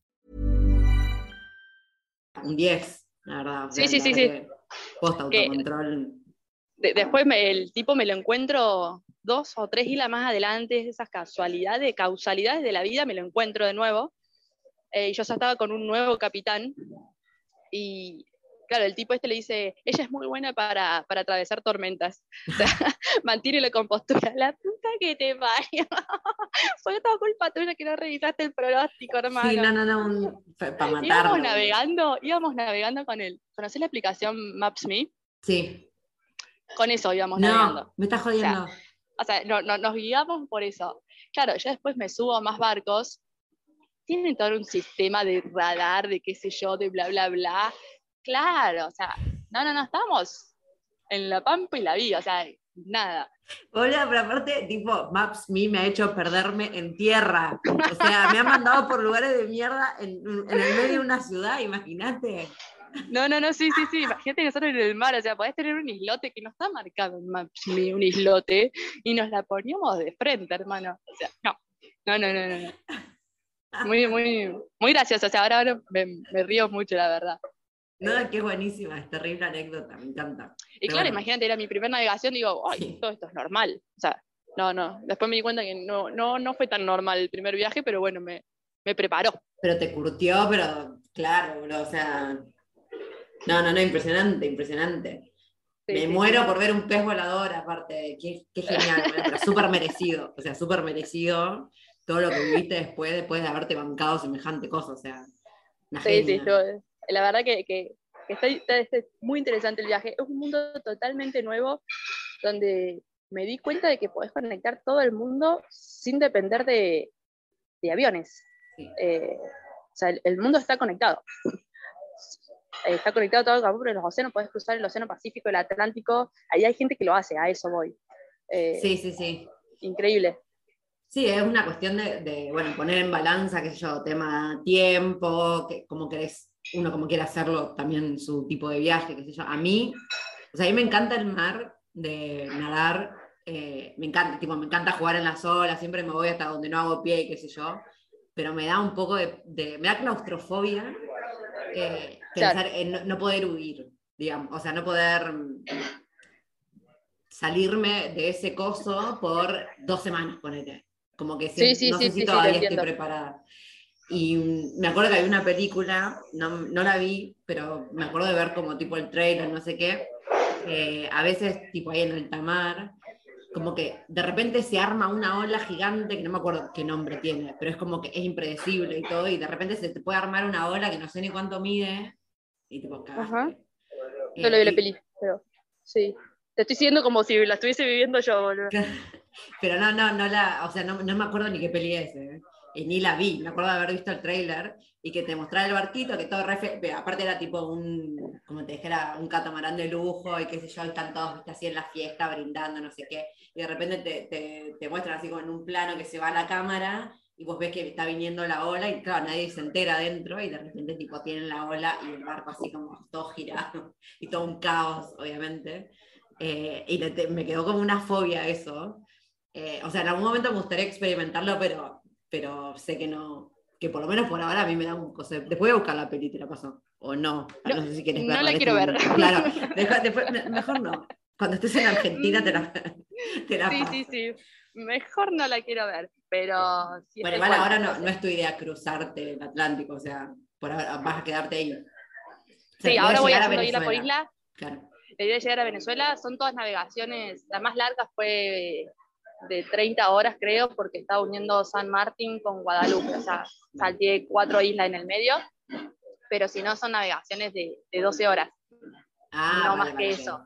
Un 10, la verdad. Sí, sí, sí, sí. Post eh, autocontrol. De, después me, el tipo me lo encuentro dos o tres hilas más adelante, esas casualidades, causalidades de la vida, me lo encuentro de nuevo eh, yo ya estaba con un nuevo capitán y claro, el tipo este le dice, ella es muy buena para, para atravesar tormentas, [LAUGHS] mantiene la compostura, la puta que te vaya, [LAUGHS] fue toda culpa tuya que no revisaste el pronóstico, hermano. Sí, no, no, no, para matarlo. Íbamos navegando, íbamos navegando con él, ¿conocés la aplicación Maps.me? Sí. Con eso íbamos no, navegando. me estás jodiendo. O sea, no, no, nos guiamos por eso. Claro, yo después me subo a más barcos tienen todo un sistema de radar, de qué sé yo, de bla, bla, bla. Claro, o sea, no, no, no, estamos en la pampa y la vida, o sea, nada. Hola, pero aparte, tipo, Maps.me me ha hecho perderme en tierra. O sea, me ha mandado por lugares de mierda en, en el medio de una ciudad, imagínate. No, no, no, sí, sí, sí. Imagínate nosotros en el mar, o sea, podés tener un islote que no está marcado en Maps.me, un islote, y nos la poníamos de frente, hermano. O sea, no, no, no, no, no. Muy, muy, muy gracioso. O sea, ahora, me, río mucho, la verdad. No, qué buenísima, es terrible anécdota, me encanta. Y claro, imagínate, era mi primera navegación, digo, ay, todo esto es normal. O sea, no, no. Después me di cuenta que no, no, no fue tan normal el primer viaje, pero bueno, me, me preparó. Pero te curtió, pero claro, bro, o sea. No, no, no, impresionante, impresionante. me muero por ver un pez volador, aparte, qué, qué genial, súper merecido, o sea, súper merecido todo lo que viviste después, después de haberte bancado semejante cosa, o sea, Sí, sí, la verdad que, que, está, muy interesante el viaje. Es un mundo totalmente nuevo donde me di cuenta de que podés conectar todo el mundo sin depender de, de aviones. Eh, o sea, el, mundo está conectado. [LAUGHS] está conectado todo el por los océanos, podés cruzar el Océano Pacífico, el Atlántico. Ahí hay gente que lo hace, a eso voy. Eh, sí, sí, sí. Increíble. Sí, es una cuestión de, bueno, poner en balanza, qué sé yo, tema tiempo, que, como querés, uno como quiere hacerlo también su tipo de viaje, qué sé yo. A mí, o sea, a mí me encanta el mar, de nadar, eh, me encanta, tipo, me encanta jugar en las olas, siempre me voy hasta donde no hago pie, qué sé yo, pero me da un poco de, me da claustrofobia eh, pensar en no, poder huir, digamos, o sea, no poder salirme de ese coso por dos semanas, ponete. Como que no sé si todavía estoy preparada. Y me acuerdo que había una película, no, no la vi, pero me acuerdo de ver como tipo el trailer, no sé qué, a veces tipo ahí en el tamar, como que de repente se arma una ola gigante, que no me acuerdo qué nombre tiene, pero es como que es impredecible y todo, y de repente se te puede armar una ola que no sé ni cuánto mide, y tipo, Ajá. Yo le vi la peli, pero sí. Te estoy diciendo como si la estuviese viviendo yo, boludo. [LAUGHS] pero no, no, no la, o sea, no, no me acuerdo ni qué peli es, ¿eh? y ni la vi, me acuerdo de haber visto el trailer y que te mostraba el barquito, que todo aparte era tipo un, como te dijera, un catamarán de lujo y qué sé yo, están todos así en la fiesta brindando, no sé qué, y de repente te, te, te, muestran así como en un plano que se va a la cámara y vos ves que está viniendo la ola y claro, nadie se entera adentro y de repente tipo tienen la ola y el barco así como todo girado [LAUGHS] y todo un caos, obviamente. Eh, y me quedó como una fobia eso. Eh, o sea, en algún momento me gustaría experimentarlo, pero pero sé que no, que por lo menos por ahora a mí me da un cosa. Después voy a buscar la peli, te la paso. O no, no, sé si quieres verla. No la quiero ver. Claro, después, mejor no. Cuando estés en Argentina te la, te la Sí, paso. sí, sí. Mejor no la quiero ver, pero... bueno, igual ahora no, no es tu idea cruzarte el Atlántico, o sea, por ahora vas a quedarte ahí. sí, ahora voy a isla por isla. Claro. La idea de llegar a Venezuela son todas navegaciones, la más larga fue de 30 horas, creo, porque estaba uniendo San Martín con Guadalupe, o sea, salté cuatro islas en el medio, pero si no son navegaciones de, de 12 horas, ah, no más que eso.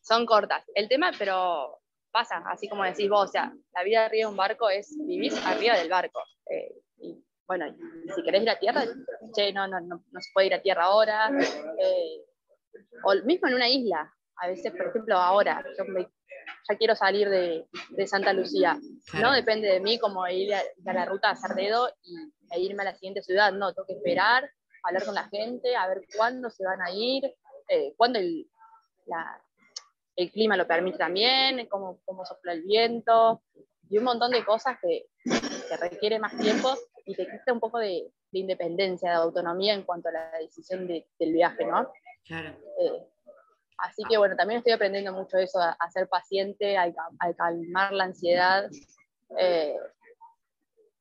Son cortas. El tema, pero pasa, así como decís vos, o sea, la vida arriba de un barco es vivir arriba del barco. Eh, y bueno, si querés ir a tierra, che, no, no, no, no se puede ir a tierra ahora. Eh, o mismo en una isla, a veces, por ejemplo, ahora, yo me ya quiero salir de, de Santa Lucía. No depende de mí como ir a, la ruta a Sardedo y, e irme a la siguiente ciudad, no, tengo que esperar, hablar con la gente, a ver cuándo se van a ir, eh, cuándo el, la, el, clima lo permite también, cómo, cómo sopla el viento, y un montón de cosas que, que requiere más tiempo y te quita un poco de, de, independencia, de autonomía en cuanto a la decisión de, del viaje, ¿no? Claro. Eh, Así que bueno, también estoy aprendiendo mucho eso, a, ser paciente, a, calmar la ansiedad. Eh,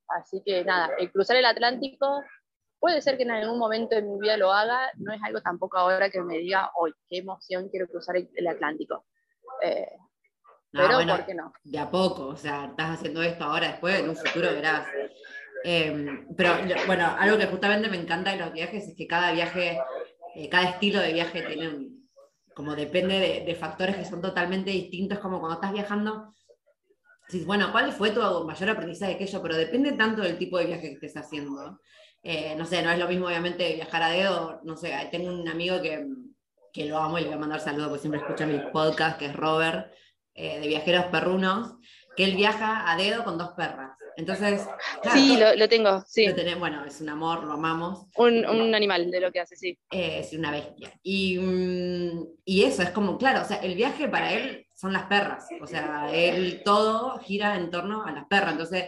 así que nada, el cruzar el Atlántico puede ser que en algún momento de mi vida lo haga, no es algo tampoco ahora que me diga, hoy, qué emoción quiero cruzar el, Atlántico. Eh, pero, ¿por qué no? De a poco, o sea, estás haciendo esto ahora, después en un futuro verás. Eh, pero bueno, algo que justamente me encanta de los viajes es que cada viaje, cada estilo de viaje tiene un, como depende de, factores que son totalmente distintos, como cuando estás viajando, dices, bueno, ¿cuál fue tu mayor aprendizaje que yo? Pero depende tanto del tipo de viaje que estés haciendo. Eh, no sé, no es lo mismo obviamente viajar a dedo, no sé, tengo un amigo que, que lo amo y le voy a mandar saludos porque siempre escucha mi podcast, que es Robert, eh, de Viajeros Perrunos, que él viaja a dedo con dos perras. Entonces, sí, lo, tengo, sí. bueno, es un amor, lo amamos. Un, un animal de lo que hace, sí. es una bestia. Y, mm, y, eso, es como, claro, o sea, el viaje para él son las perras. O sea, él todo gira en torno a las perras. Entonces,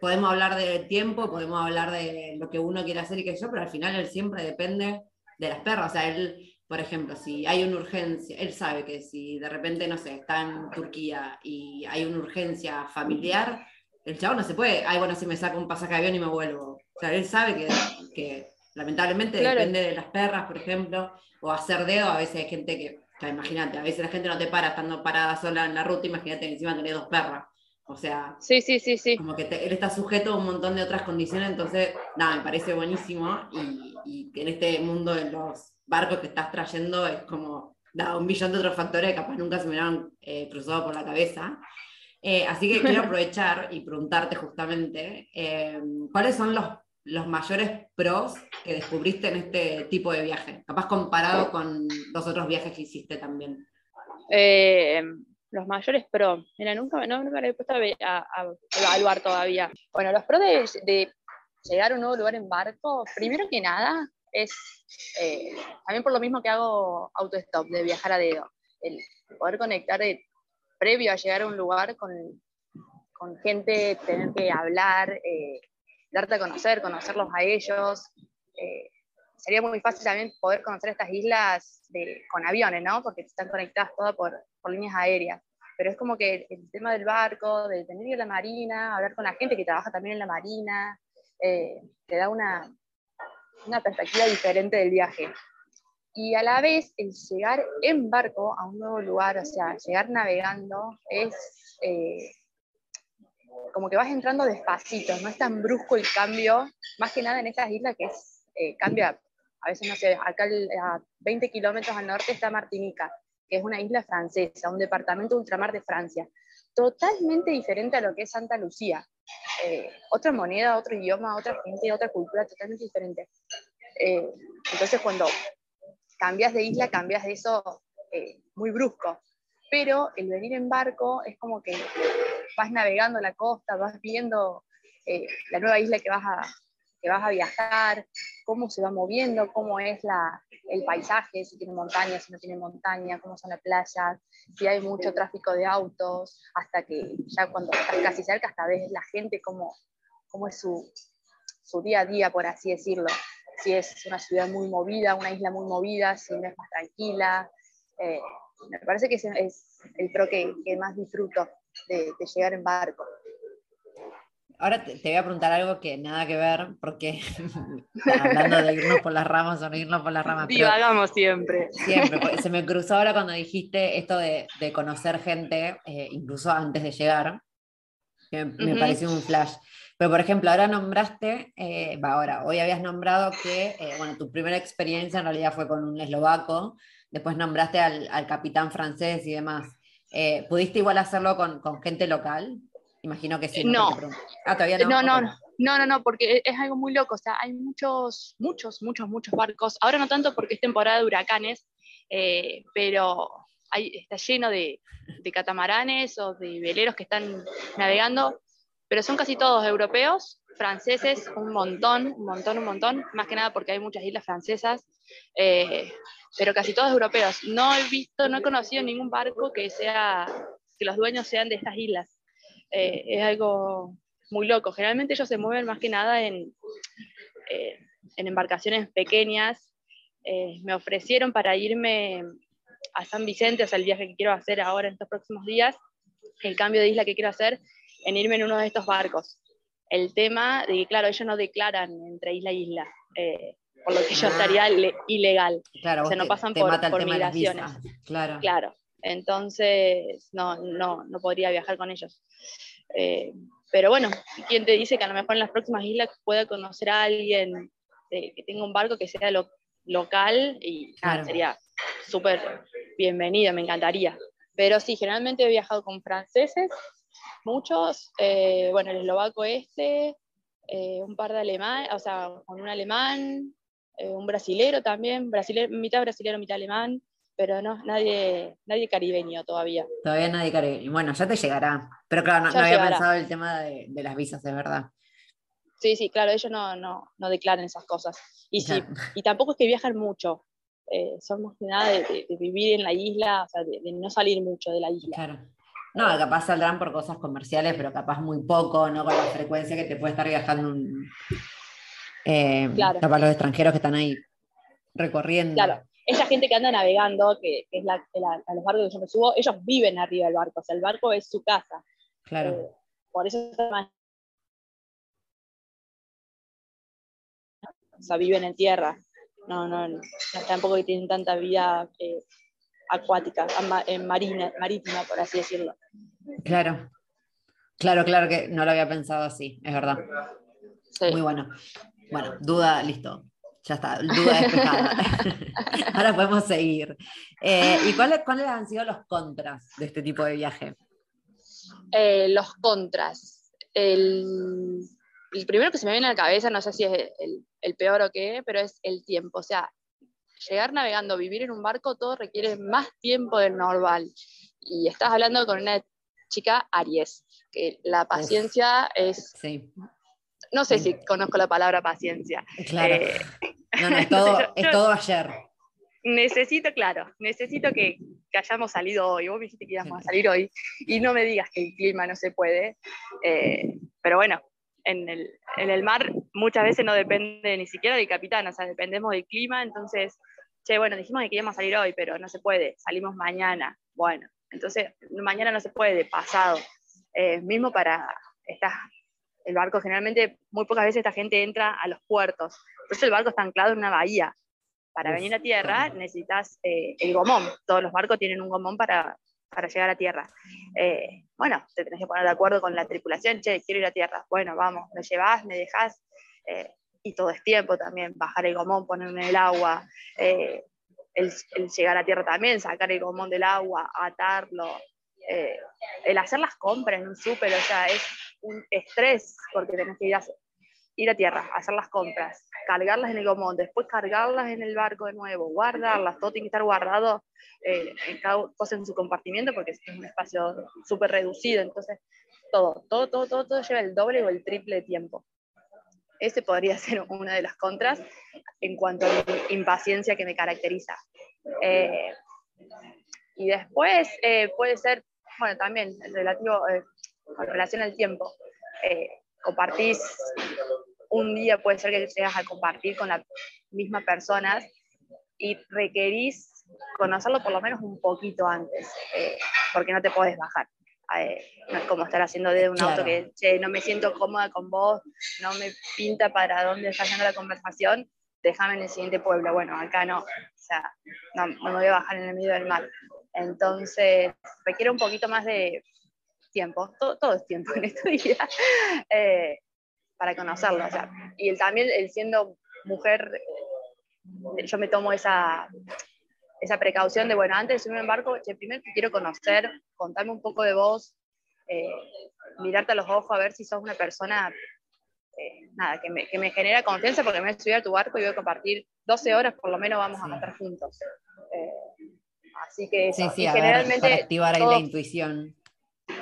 podemos hablar del tiempo, podemos hablar de lo que uno quiere hacer y qué yo, pero al final él siempre depende de las perras. O sea, él por ejemplo, si hay una urgencia, él sabe que si de repente, no sé, está en Turquía y hay una urgencia familiar, el chavo no se puede, ay, bueno, si me saco un pasaje de avión y me vuelvo. O sea, él sabe que, que lamentablemente depende de las perras, por ejemplo, o hacer dedo, a veces hay gente que, o sea, imagínate, a veces la gente no te para estando parada sola en la ruta, imagínate que encima tenés dos perras. O sea, sí, sí, sí, sí. como que él está sujeto a un montón de otras condiciones, entonces, nada, me parece buenísimo y, y en este mundo de los barcos que estás trayendo es como, da un millón de otros factores que capaz nunca se me hubieran eh, cruzado por la cabeza. Eh, así que quiero [LAUGHS] aprovechar y preguntarte justamente, eh, ¿cuáles son los, los mayores pros que descubriste en este tipo de viaje? Capaz comparado con los otros viajes que hiciste también. los mayores pros, mira, nunca, no, nunca me he puesto a, evaluar todavía. Bueno, los pros de, de llegar a un nuevo lugar en barco, primero que nada, es también por lo mismo que hago autostop, de viajar a dedo, el poder conectar previo a llegar a un lugar con, con gente, tener que hablar, eh, darte a conocer, conocerlos a ellos. Eh, sería muy fácil también poder conocer estas islas de, con aviones, ¿no? Porque están conectadas todas por, por, líneas aéreas. Pero es como que el, tema del barco, de tener que ir a la marina, hablar con la gente que trabaja también en la marina, eh, te da una, una perspectiva diferente del viaje. Y a la vez, el llegar en barco a un nuevo lugar, o sea, llegar navegando, es eh, como que vas entrando despacito, no es tan brusco el cambio, más que nada en estas islas que es, eh, cambia, a veces no sé, acá a 20 kilómetros al norte está Martinica, que es una isla francesa, un departamento ultramar de Francia, totalmente diferente a lo que es Santa Lucía. Eh, otra moneda, otro idioma, otra gente, otra cultura totalmente diferente. entonces cuando cambias de isla, cambias de eso eh, muy brusco. Pero el venir en barco es como que vas navegando la costa, vas viendo eh, la nueva isla que vas, a, que vas a viajar, cómo se va moviendo, cómo es la, el paisaje, si tiene montaña, si no tiene montaña, cómo son las playas, si hay mucho tráfico de autos, hasta que ya cuando estás casi cerca, hasta ves la gente, cómo, cómo es su, su día a día, por así decirlo si es una ciudad muy movida, una isla muy movida, si no es más tranquila. Eh, me parece que es, es el pro que, más disfruto de, llegar en barco. Ahora te, voy a preguntar algo que nada que ver, porque [LAUGHS] hablando de irnos por las ramas o no irnos por las ramas. Divagamos siempre. Siempre, se me cruzó ahora cuando dijiste esto de, de conocer gente, eh, incluso antes de llegar, que me, pareció un flash. Pero, por ejemplo, ahora nombraste, eh, ahora, hoy habías nombrado que, eh, bueno, tu primera experiencia en realidad fue con un eslovaco, después nombraste al, al capitán francés y demás. Eh, ¿Pudiste igual hacerlo con, con, gente local? Imagino que sí. No. Ah, todavía no. No, no, no, no, no, porque es algo muy loco. O sea, hay muchos, muchos, muchos, muchos barcos. Ahora no tanto porque es temporada de huracanes, pero hay, está lleno de, de catamaranes o de veleros que están navegando pero son casi todos europeos, franceses, un montón, un montón, un montón, más que nada porque hay muchas islas francesas, eh, pero casi todos europeos. No he visto, no he conocido ningún barco que sea, que los dueños sean de estas islas. Eh, es algo muy loco. Generalmente ellos se mueven más que nada en, eh, en embarcaciones pequeñas. me ofrecieron para irme a San Vicente, o sea, el viaje que quiero hacer ahora en estos próximos días, el cambio de isla que quiero hacer, en irme en uno de estos barcos. El tema de que, claro, ellos no declaran entre isla e isla, eh, por lo que yo ah. estaría ilegal. Claro, o sea, no pasan por, por migraciones. Claro. Claro. Entonces, no, no, no podría viajar con ellos. Eh, pero bueno, ¿quién te dice que a lo mejor en las próximas islas pueda conocer a alguien que tenga un barco que sea local y sería súper bienvenido, me encantaría. Pero sí, generalmente he viajado con franceses muchos, eh, bueno, el eslovaco este, eh, un par de alemanes, o sea, con un alemán, eh, un brasilero también, mitad brasilero, mitad alemán, pero no, nadie, nadie caribeño todavía. Todavía nadie caribeño. Bueno, ya te llegará. Pero claro, no, había pensado el tema de, las visas, de verdad. Sí, sí, claro, ellos no, no, no declaran esas cosas. Y, sí, y tampoco es que viajan mucho. somos nada de, vivir en la isla, o sea, de, de, no salir mucho de la isla. Claro. No, capaz saldrán por cosas comerciales, pero capaz muy poco, no con la frecuencia que te puede estar viajando un, eh, capaz los extranjeros que están ahí recorriendo. Claro, esa gente que anda navegando, que, es la, a los barcos que yo me subo, ellos viven arriba del barco, o sea, el barco es su casa. Claro. Eh, por eso. O sea, viven en tierra. No, no, no, tampoco que tienen tanta vida eh, acuática, en marina, marítima, por así decirlo. Claro, claro, claro que no lo había pensado así, es verdad. Muy bueno. Bueno, duda, listo. Ya está, duda despejada. [LAUGHS] Ahora podemos seguir. Eh, ¿Y cuáles, cuáles han sido los contras de este tipo de viaje? Eh, los contras. El, el, primero que se me viene a la cabeza, no sé si es el, el peor o qué, pero es el tiempo. O sea, llegar navegando, vivir en un barco, todo requiere más tiempo del normal. Y estás hablando con una chica Aries, que la paciencia es... Sí. No sé si conozco la palabra paciencia. Claro. Eh, no, no, es todo, [LAUGHS] es todo ayer. Necesito, claro, necesito que, que, hayamos salido hoy. Vos me dijiste que íbamos a salir hoy y no me digas que el clima no se puede. Eh, pero bueno, en el, en el, mar muchas veces no depende ni siquiera del capitán, o sea, dependemos del clima, entonces che, bueno, dijimos que queríamos salir hoy, pero no se puede, salimos mañana. Bueno, entonces mañana no se puede, pasado. Eh, mismo para estas El barco generalmente, muy pocas veces esta gente entra a los puertos. Por eso el barco está anclado en una bahía. Para venir a tierra necesitas eh, el gomón. Todos los barcos tienen un gomón para, para llegar a tierra. Eh, bueno, te tenés que poner de acuerdo con la tripulación, che, quiero ir a tierra. Bueno, vamos, me llevas, me dejas. Eh, y todo es tiempo también, bajar el gomón, ponerme en el agua, el, el, llegar a tierra también, sacar el gomón del agua, atarlo, el hacer las compras en un súper, o sea, es un estrés porque tenés que ir a, ir a tierra, hacer las compras, cargarlas en el gomón, después cargarlas en el barco de nuevo, guardarlas, todo tiene que estar guardado eh, en cada cosa en su compartimiento porque es un espacio súper reducido, entonces todo, todo, todo, todo, todo lleva el doble o el triple de tiempo. Ese podría ser una de las contras en cuanto a la impaciencia que me caracteriza. Eh, y después eh, puede ser, bueno, también relativo, con relación al tiempo compartís un día, puede ser que llegas a compartir con las mismas personas y requerís conocerlo por lo menos un poquito antes, eh, porque no te puedes bajar. Eh, no es como estar haciendo de un auto que che, no me siento cómoda con vos, no me pinta para dónde está yendo la conversación, déjame en el siguiente pueblo. Bueno, acá no, o sea, no, no, me voy a bajar en el medio del mar. Entonces, requiere un poquito más de, tiempo, todo, todo es tiempo en [LAUGHS] esta vida, eh, para conocerlo. O sea, y el, también el siendo mujer, eh, yo me tomo esa, esa precaución de, bueno, antes de subirme en barco, primero te quiero conocer, contarme un poco de vos, eh, mirarte a los ojos a ver si sos una persona, nada, que me, que me, genera confianza porque me voy a subir a tu barco y voy a compartir 12 horas, por lo menos vamos a estar juntos. así que sí, sí, generalmente... activar ahí la intuición.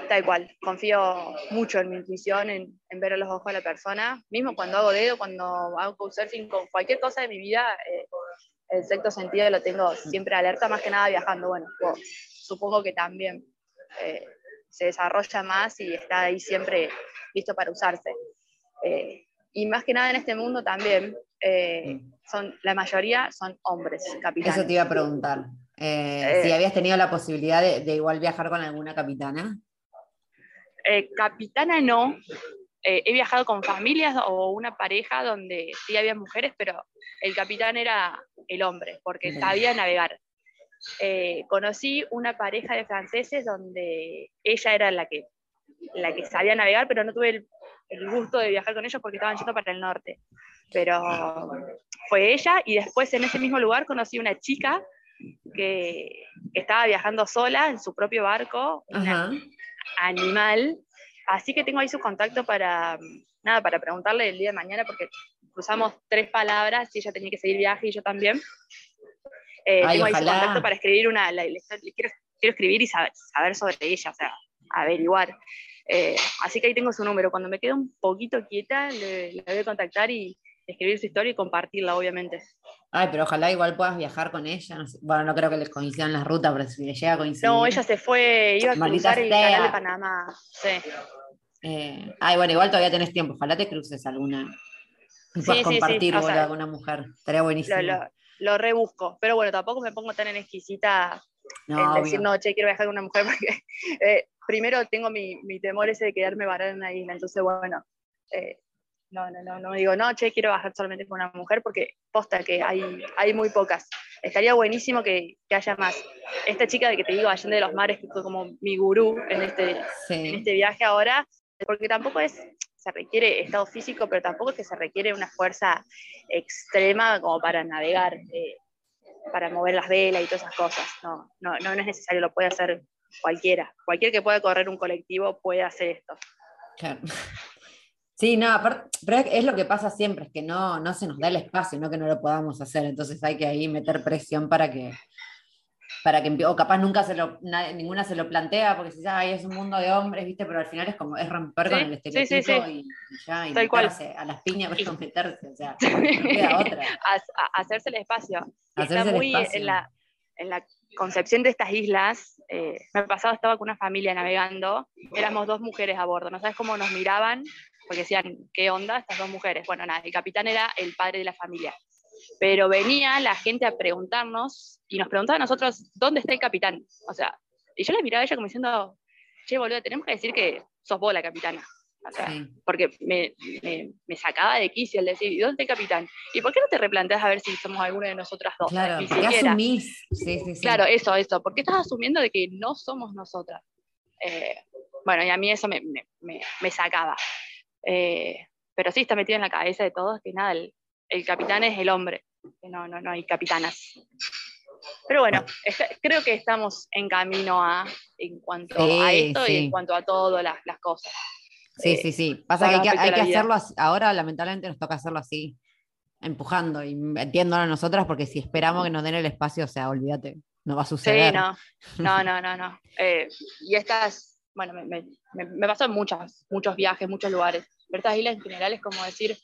Tal cual, confío mucho en mi intuición, en, ver a los ojos a la persona, mismo cuando hago dedo, cuando hago couchsurfing, con cualquier cosa de mi vida, eh, el sexto sentido lo tengo siempre alerta, más que nada viajando. Bueno, supongo que también eh, se desarrolla más y está ahí siempre listo para usarse. Eh, y más que nada en este mundo también, mm. son, la mayoría son hombres capitanes. Eso te iba a preguntar. si habías tenido la posibilidad de igual viajar con alguna capitana. Eh, capitana no. Eh, he viajado con familias o una pareja donde sí había mujeres, pero el capitán era el hombre, porque sabía navegar. Eh, conocí una pareja de franceses donde ella era la que, la que sabía navegar, pero no tuve el, gusto de viajar con ellos porque estaban yendo para el norte. Pero fue ella y después en ese mismo lugar conocí una chica que estaba viajando sola en su propio barco, animal. Así que tengo ahí su contacto para, nada, para preguntarle el día de mañana, porque cruzamos tres palabras y ella tenía que seguir viaje y yo también. Eh, tengo ahí su contacto para escribir una, quiero, escribir y saber, sobre ella, o sea, averiguar. Eh, así que ahí tengo su número. Cuando me quedo un poquito quieta, le, le voy a contactar y, escribir su historia y compartirla, obviamente. Ay, pero ojalá igual puedas viajar con ella. bueno, no creo que les coincidan las rutas, pero si les llega a coincidir. No, ella se fue, iba a cruzar el canal de Panamá. Sí. Eh, ay, bueno, igual todavía tenés tiempo. Ojalá te cruces alguna. Y puedas compartir con alguna mujer. Estaría buenísimo. Lo, rebusco. Pero bueno, tampoco me pongo tan en exquisita en decir, no, che, quiero viajar con una mujer [LAUGHS] porque eh, primero tengo mi, mi, temor ese de quedarme varada en una isla. Entonces, bueno, eh, no, no, no, no digo, no, che, quiero bajar solamente con una mujer porque posta que hay, hay muy pocas. Estaría buenísimo que, que haya más. Esta chica de que te digo, Allende de los Mares, que fue como mi gurú en este, en este viaje ahora, porque tampoco es, se requiere estado físico, pero tampoco es que se requiere una fuerza extrema como para navegar, eh, para mover las velas y todas esas cosas. No, no, no es necesario, lo puede hacer cualquiera. Cualquier que pueda correr un colectivo puede hacer esto. Claro. [LAUGHS] Sí, no, pero es lo que pasa siempre, es que no, no se nos da el espacio, no que no lo podamos hacer, entonces hay que ahí meter presión para que, para que, o capaz nunca se lo, ninguna se lo plantea, porque si ya es un mundo de hombres, ¿viste? Pero al final es como, es romper con el estereotipo y, ya, y meterse a las piñas, pues [LAUGHS] meterse, o sea, [LAUGHS] no queda otra. hacerse el espacio. Está muy En, la, en la concepción de estas islas, eh, me pasado estaba con una familia navegando, éramos dos mujeres a bordo, no sabes cómo nos miraban porque decían, ¿qué onda estas dos mujeres? Bueno, nada, el capitán era el padre de la familia. Pero venía la gente a preguntarnos y nos preguntaba a nosotros, ¿dónde está el capitán? O sea, y yo le miraba a ella como diciendo, che, boludo, tenemos que decir que sos vos la capitana. O sea, Porque me, me, sacaba de quicio el decir, ¿y dónde está el capitán? ¿Y por qué no te replanteas a ver si somos alguna de nosotras dos? Claro, asumís? Sí, sí, sí. Claro, eso, eso. ¿Por qué estás asumiendo de que no somos nosotras? Eh, bueno, y a mí eso me, me sacaba. Eh, pero sí está metido en la cabeza de todos que nada, el, el capitán es el hombre, que no, no, no hay capitanas. Pero bueno, creo que estamos en camino a, en cuanto a esto y en cuanto a todas las, las cosas. Sí, sí, sí. Pasa que hay que, hacerlo así. Ahora, lamentablemente, nos toca hacerlo así, empujando y metiéndolo a nosotras, porque si esperamos que nos den el espacio, o sea, olvídate, no va a suceder. Sí, no, [LAUGHS] no, no, no. no. Eh, y estas, bueno, me, me, me, pasó en muchas, muchos viajes, muchos lugares. Pero estas islas en general es como decir,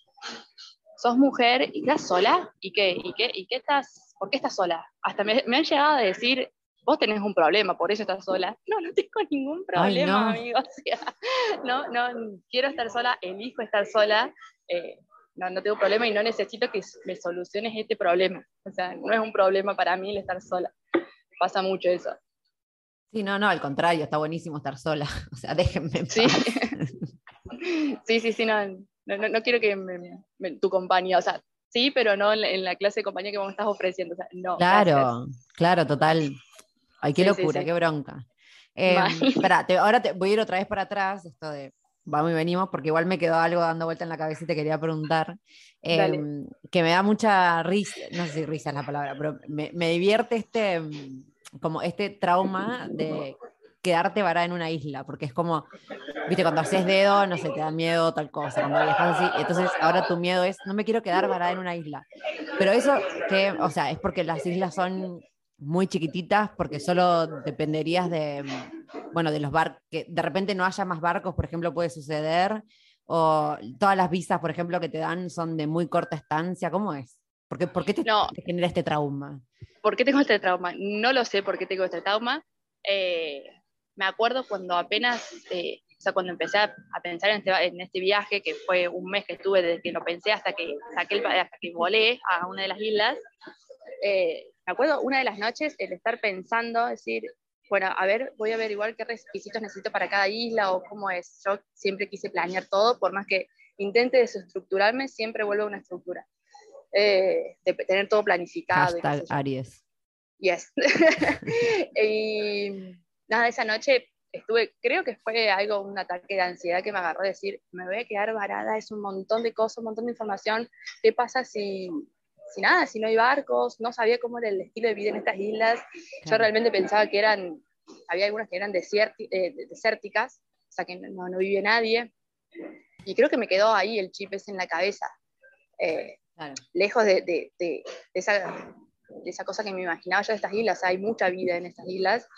sos mujer y estás sola, ¿y qué? ¿Y qué? ¿Y qué estás? ¿Por qué estás sola? Hasta me, me han llegado a decir, vos tenés un problema, por eso estás sola. [LAUGHS] No, no tengo ningún problema, amigo. [LAUGHS] no, no, quiero estar sola, elijo estar sola. Eh, no, no tengo problema y no necesito que me soluciones este problema. O sea, no es un problema para mí el estar sola. Pasa mucho eso. Sí, no, no, al contrario, está buenísimo estar sola. [LAUGHS] O sea, déjenme. sí. sí, sí, sí, no, no, no quiero que tu compañía, o sea, sí, pero no en la, clase de compañía que vos me estás ofreciendo. O sea, no, claro, claro, total. Ay, qué locura, qué bronca. Eh, espera, ahora te, voy a ir otra vez para atrás, esto de vamos y venimos, porque igual me quedó algo dando vuelta en la cabeza y te quería preguntar, em, que me da mucha risa, no sé si risa es la palabra, pero me, me divierte este, em, como este trauma de quedarte varada en una isla, porque es como, viste, cuando haces dedo, no sé, te da miedo tal cosa, cuando viajas así, entonces ahora tu miedo es, no me quiero quedar varada en una isla. Pero eso, que, o sea, es porque las islas son muy chiquititas, porque solo dependerías de, bueno, de los barcos, que de repente no haya más barcos, por ejemplo, puede suceder, o todas las visas, por ejemplo, que te dan son de muy corta estancia, ¿cómo es? ¿Por qué, por qué te, te genera este trauma? ¿Por qué tengo este trauma? No lo sé por qué tengo este trauma. Eh, me acuerdo cuando apenas, eh, o sea, cuando empecé a, pensar en este, en este, viaje, que fue un mes que estuve desde que lo pensé hasta que saqué el, hasta que volé a una de las islas, eh, me acuerdo una de las noches el estar pensando, decir, bueno, a ver, voy a ver igual qué requisitos necesito para cada isla o cómo es. Yo siempre quise planear todo, por más que intente desestructurarme, siempre vuelvo a una estructura. Eh, de tener todo planificado. Hashtag Aries. Yes. [LAUGHS] y nada, esa noche estuve, creo que fue algo, un ataque de ansiedad que me agarró a decir, me voy a quedar varada, es un montón de cosas, un montón de información, ¿qué pasa si, si nada, si no hay barcos? No sabía cómo era el estilo de vida en estas islas, yo realmente pensaba que eran, había algunas que eran eh, desérticas, o sea que no, no vivía nadie, y creo que me quedó ahí el chip ese en la cabeza, eh, lejos de, de, de, esa, de esa cosa que me imaginaba yo de estas islas, hay mucha vida en estas islas,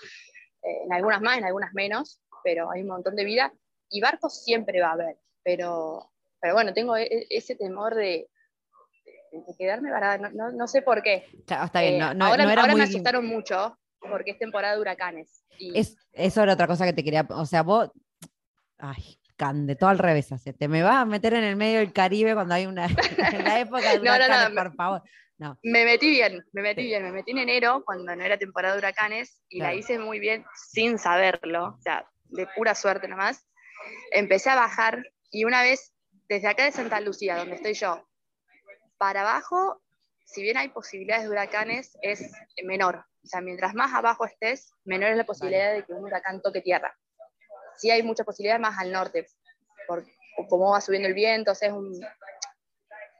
eh, en algunas más, en algunas menos, pero hay un montón de vida. Y barcos siempre va a haber, pero, pero bueno, tengo e, e, ese temor de, quedarme varada, no, no, sé por qué. está bien, eh, ahora, ahora me asustaron mucho porque es temporada de huracanes. Es, eso era otra cosa que te quería, o sea, vos, ay, Cande, todo al revés, te me vas a meter en el medio del Caribe cuando hay una, [LAUGHS] en la época de [LAUGHS] huracanes, por favor. Me metí bien, me metí bien, me metí en enero cuando no era temporada de huracanes y la hice muy bien sin saberlo, o sea, de pura suerte nomás. Empecé a bajar y una vez desde acá de Santa Lucía, donde estoy yo, para abajo, si bien hay posibilidades de huracanes, es menor. O sea, mientras más abajo estés, menor es la posibilidad de que un huracán toque tierra. Sí hay muchas posibilidades más al norte, por cómo va subiendo el viento, o sea, es un,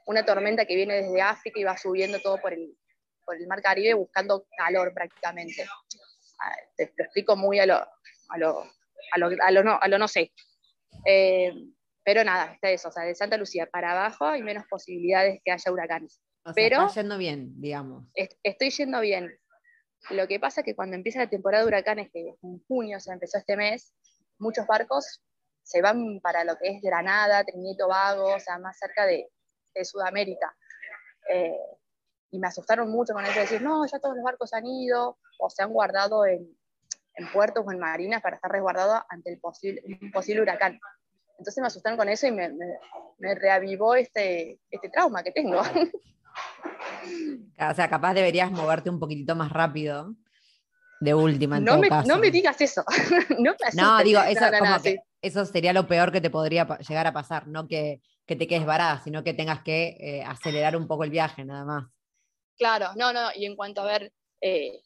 una tormenta que viene desde África y va subiendo todo por el, por el mar Caribe buscando calor prácticamente. Ah, te lo explico muy a lo, a lo, a lo, a lo, no, a lo no sé. Eh, pero nada, está eso, o sea, de Santa Lucía para abajo hay menos posibilidades que haya huracanes. O sea, pero está yendo bien, digamos. estoy yendo bien. Lo que pasa es que cuando empieza la temporada de huracanes, que en junio, o sea, empezó este mes, muchos barcos se van para lo que es Granada, Trinidad y Tobago, o sea, más cerca de, de Sudamérica. Eh, y me asustaron mucho con eso de decir, no, ya todos los barcos han ido o se han guardado en, en puertos o en marinas para estar resguardados ante el posible, un posible huracán. Entonces me asustaron con eso y me, me, reavivó este, este trauma que tengo. O sea, capaz deberías moverte un poquitito más rápido. De última, en no todo me, caso. no me digas eso. [LAUGHS] no, me No, asustes. digo, eso, como que eso sería lo peor que te podría llegar a pasar, no que, que te quedes varada, sino que tengas que eh, acelerar un poco el viaje, nada más. Claro, no, no, y en cuanto a ver, eh,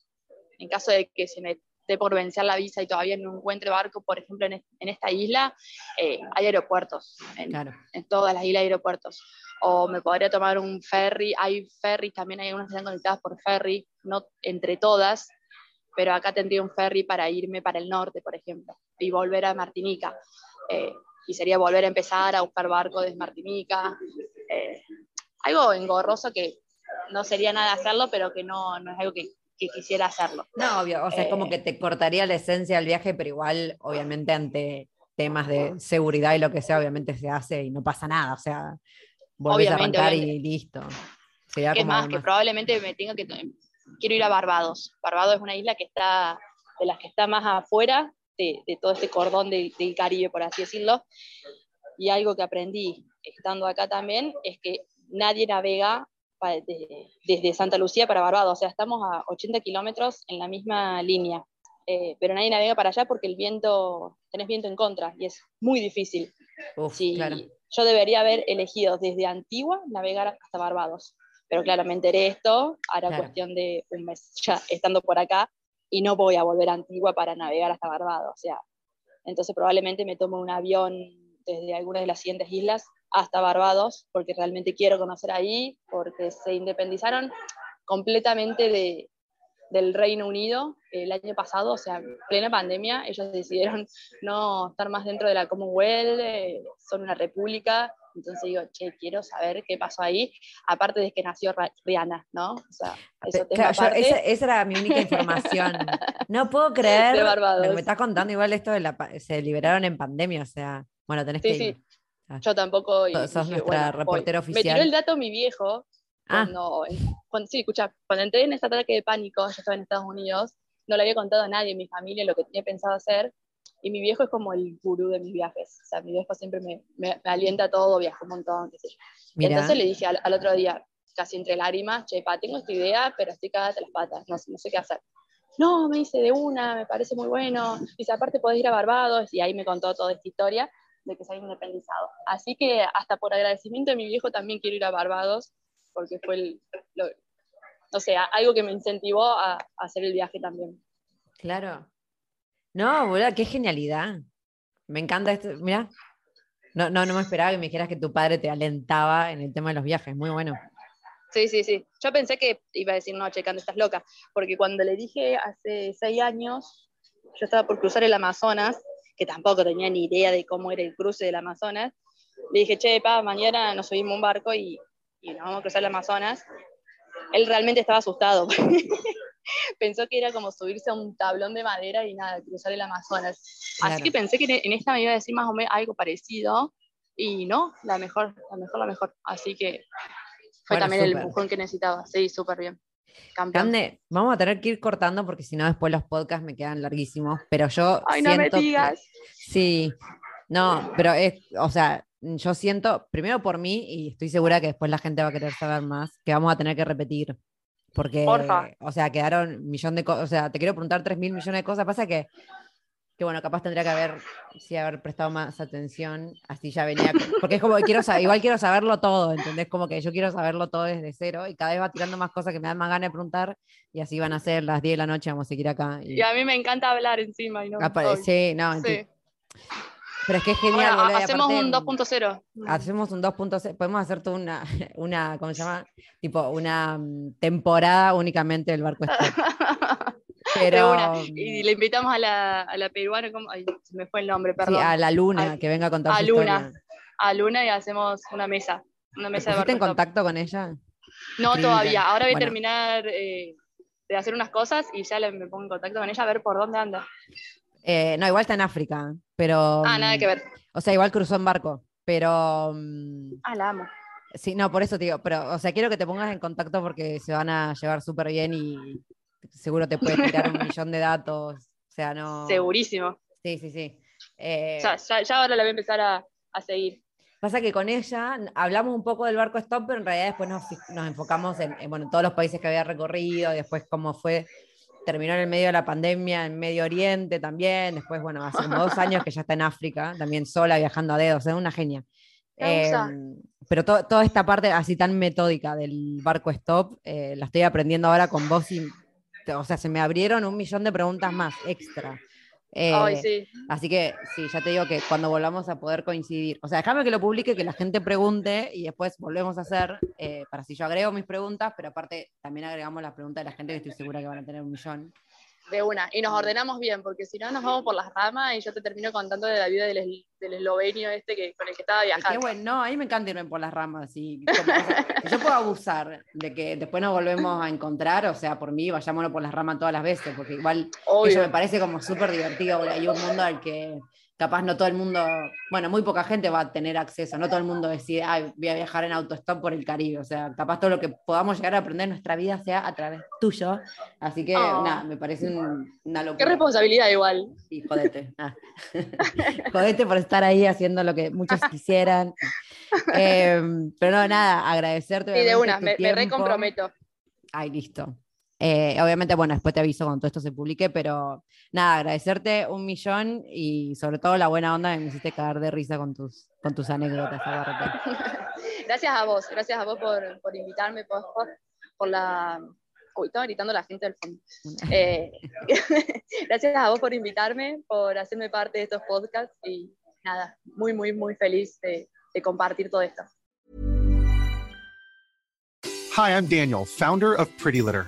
en caso de que se me esté por vencer la visa y todavía no encuentre barco, por ejemplo, en, en esta isla eh, hay aeropuertos, en, Claro. en todas las islas hay aeropuertos. O me podría tomar un ferry, hay ferries, también hay unas que están conectadas por ferry, no entre todas, pero acá tendría un ferry para irme para el norte, por ejemplo, y volver a Martinica. Eh, y sería volver a empezar a buscar barco desde Martinica. eh, algo engorroso que no sería nada hacerlo, pero que no, no es algo que, que quisiera hacerlo. No, obvio, o sea, es como Eh. que te cortaría la esencia del viaje, pero igual, obviamente, ante temas de seguridad y lo que sea, obviamente se hace y no pasa nada, o sea, volvés a Obviamente, arrancar y listo. Es como más, que probablemente me tenga que... Quiero ir a Barbados. Barbados es una isla que está, de las que está más afuera de, de todo este cordón del, del Caribe, por así decirlo. Y algo que aprendí estando acá también es que nadie navega desde Santa Lucía para Barbados. O sea, estamos a 80 kilómetros en la misma línea. Eh, pero nadie navega para allá porque el viento, tenés viento en contra y es muy difícil. Uf, Sí, claro. yo debería haber elegido desde Antigua navegar hasta Barbados. Pero claro, me enteré esto, ahora Claro. cuestión de un mes ya estando por acá, y no voy a volver a Antigua para navegar hasta Barbados. O sea, entonces probablemente me tomo un avión desde alguna de las siguientes islas hasta Barbados, porque realmente quiero conocer ahí, porque se independizaron completamente de, del Reino Unido el año pasado, o sea, en plena pandemia, ellos decidieron no estar más dentro de la Commonwealth, eh, son una república, entonces digo, che, quiero saber qué pasó ahí, aparte de que nació Rihanna, ¿no? O sea, eso Pe- tema claro, yo- esa, esa era mi única información. No puedo [LAUGHS] creer lo que me estás contando. Igual esto de la, se liberaron en pandemia, o sea, bueno, tenés Sí, que sí. ir. Ah. Yo tampoco. Y Sos- dije, nuestra bueno, reportera voy. Me oficial. tiró el dato mi viejo Ah. cuando, cuando- sí, escucha, cuando entré en ese ataque de pánico, yo estaba en Estados Unidos, no le había contado a nadie en mi familia lo que tenía pensado hacer, y mi viejo es como el gurú de mis viajes, o sea, mi viejo siempre me, me- me alienta todo, viaja un montón, qué sé yo. Mira, Entonces le dije al, al otro día, casi entre lágrimas, che, pa, tengo esta idea, pero estoy cagada de las patas, no, no sé qué hacer. No, me dice de una, me parece muy bueno, dice, aparte podés ir a Barbados, y ahí me contó toda esta historia de que salí independizado. Así que hasta por agradecimiento de mi viejo también quiero ir a Barbados, porque fue el, lo- o sea, algo que me incentivó a, a hacer el viaje también. claro. No, boludo, qué genialidad. Me encanta esto. Mira, no, no, no me esperaba que me dijeras que tu padre te alentaba en el tema de los viajes. Muy bueno. Sí, sí, sí. Yo pensé que iba a decir, no, checando, estás loca, porque cuando le dije hace seis años, yo estaba por cruzar el Amazonas, que tampoco tenía ni idea de cómo era el cruce del Amazonas, le dije, che, pa, mañana nos subimos un barco y, y nos vamos a cruzar el Amazonas. Él realmente estaba asustado. [LAUGHS] [LAUGHS] Pensó que era como subirse a un tablón de madera y nada, cruzar el Amazonas. Claro. Así que pensé que en esta me iba a decir más o menos algo parecido, y no, la mejor, la mejor, la mejor. Así que fue Bueno, también el empujón que necesitaba. Sí, súper bien. Campeón. Cande, vamos a tener que ir cortando porque si no después los podcasts me quedan larguísimos. Pero yo Ay, no me siento que- digas. Sí, no, pero es, o sea, yo siento, primero por mí, y estoy segura que después la gente va a querer saber más, que vamos a tener que repetir. Porque, Porfa. o sea, quedaron millón de cosas, o sea, te quiero preguntar tres mil millones de cosas. Pasa que, que bueno, capaz tendría que haber, sí, haber prestado más atención, así ya venía. Porque es como que quiero saber, igual quiero saberlo todo, ¿entendés? Como que yo quiero saberlo todo desde cero y cada vez va tirando más cosas que me dan más ganas de preguntar y así van a ser las 10 de la noche, vamos a seguir acá. Y, Y a mí me encanta hablar encima. Y no, apa- Ay, sí, no, sí. Pero es que es genial, Bueno, boludo, hacemos aparte, un 2.0. Hacemos un 2.0, podemos hacer toda una, [LAUGHS] una, ¿cómo se llama? Tipo, una mm, temporada únicamente del barco. [LAUGHS] De Pero mm, Y le invitamos a la, a la peruana, ¿cómo? Ay, se me fue el nombre, sí, perdón. a la luna, A- que venga a contar a su Luna. historia. A Luna y hacemos una mesa. Una ¿Te mesa de en barco stop. contacto con ella? No, todavía. Ahora voy Bueno. a terminar eh, de hacer unas cosas y ya le- me pongo en contacto con ella a ver por dónde anda. Eh, no, igual está en África, pero... Ah, nada mm, que ver. O sea, igual cruzó en barco, pero... mm, Ah, la amo. Sí, no, por eso te digo, pero, o sea, quiero que te pongas en contacto porque se van a llevar súper bien y seguro te puede tirar un millón de datos. O sea, no. Segurísimo. Sí, sí, sí. Eh, Ya, ya, ya ahora la voy a empezar a, a seguir. Pasa que con ella hablamos un poco del barco Stop, pero en realidad después nos, nos enfocamos en, en, bueno, en todos los países que había recorrido, y después cómo fue terminó en el medio de la pandemia en Medio Oriente también. Después, bueno, hace como dos años que ya está en África, también sola, viajando a dedos, es una genia. Em, pero toda esta parte así tan metódica del barco stop, eh, la estoy aprendiendo ahora con vos y, o sea, se me abrieron un millón de preguntas más extra. Eh, así que sí, ya te digo que cuando volvamos a poder coincidir, o sea, déjame que lo publique, que la gente pregunte y después volvemos a hacer, eh, para si yo agrego mis preguntas, pero aparte también agregamos las preguntas de la gente que estoy segura que van a tener un millón. De una, y nos ordenamos bien, porque si no nos vamos por las ramas y yo te termino contando de la vida del, del eslovenio este que, con el que estaba viajando. Qué bueno, no, a mí me encanta irme por las ramas. Y yo puedo abusar de que después nos volvemos a encontrar, o sea, por mí, vayámonos por las ramas todas las veces, porque igual eso me parece como súper divertido, hay un mundo al que capaz no todo el mundo, bueno, muy poca gente va a tener acceso, no todo el mundo decide, voy a viajar en autostop por el Caribe, o sea, capaz todo lo que podamos llegar a aprender en nuestra vida sea a través tuyo, así que oh. nada, me parece una locura. Qué responsabilidad igual. Sí, jodete. Ah. [LAUGHS] jodete por estar ahí haciendo lo que muchos [LAUGHS] quisieran. Em, pero no, nada, agradecerte. Sí, de una, me, me recomprometo. Ay, listo. Eh, obviamente, bueno, después te aviso cuando todo esto se publique, pero nada, agradecerte un millón y sobre todo la buena onda que me hiciste caer de risa con tus, con tus anécdotas. [LAUGHS] gracias a vos, gracias a vos por, por invitarme, por, por, la... Uy, estaba gritando la gente del fondo. [LAUGHS] Eh, [LAUGHS] gracias a vos por invitarme, por hacerme parte de estos podcasts y nada, muy, muy, muy feliz de, de compartir todo esto. Hi, I'm Daniel, founder of Pretty Litter.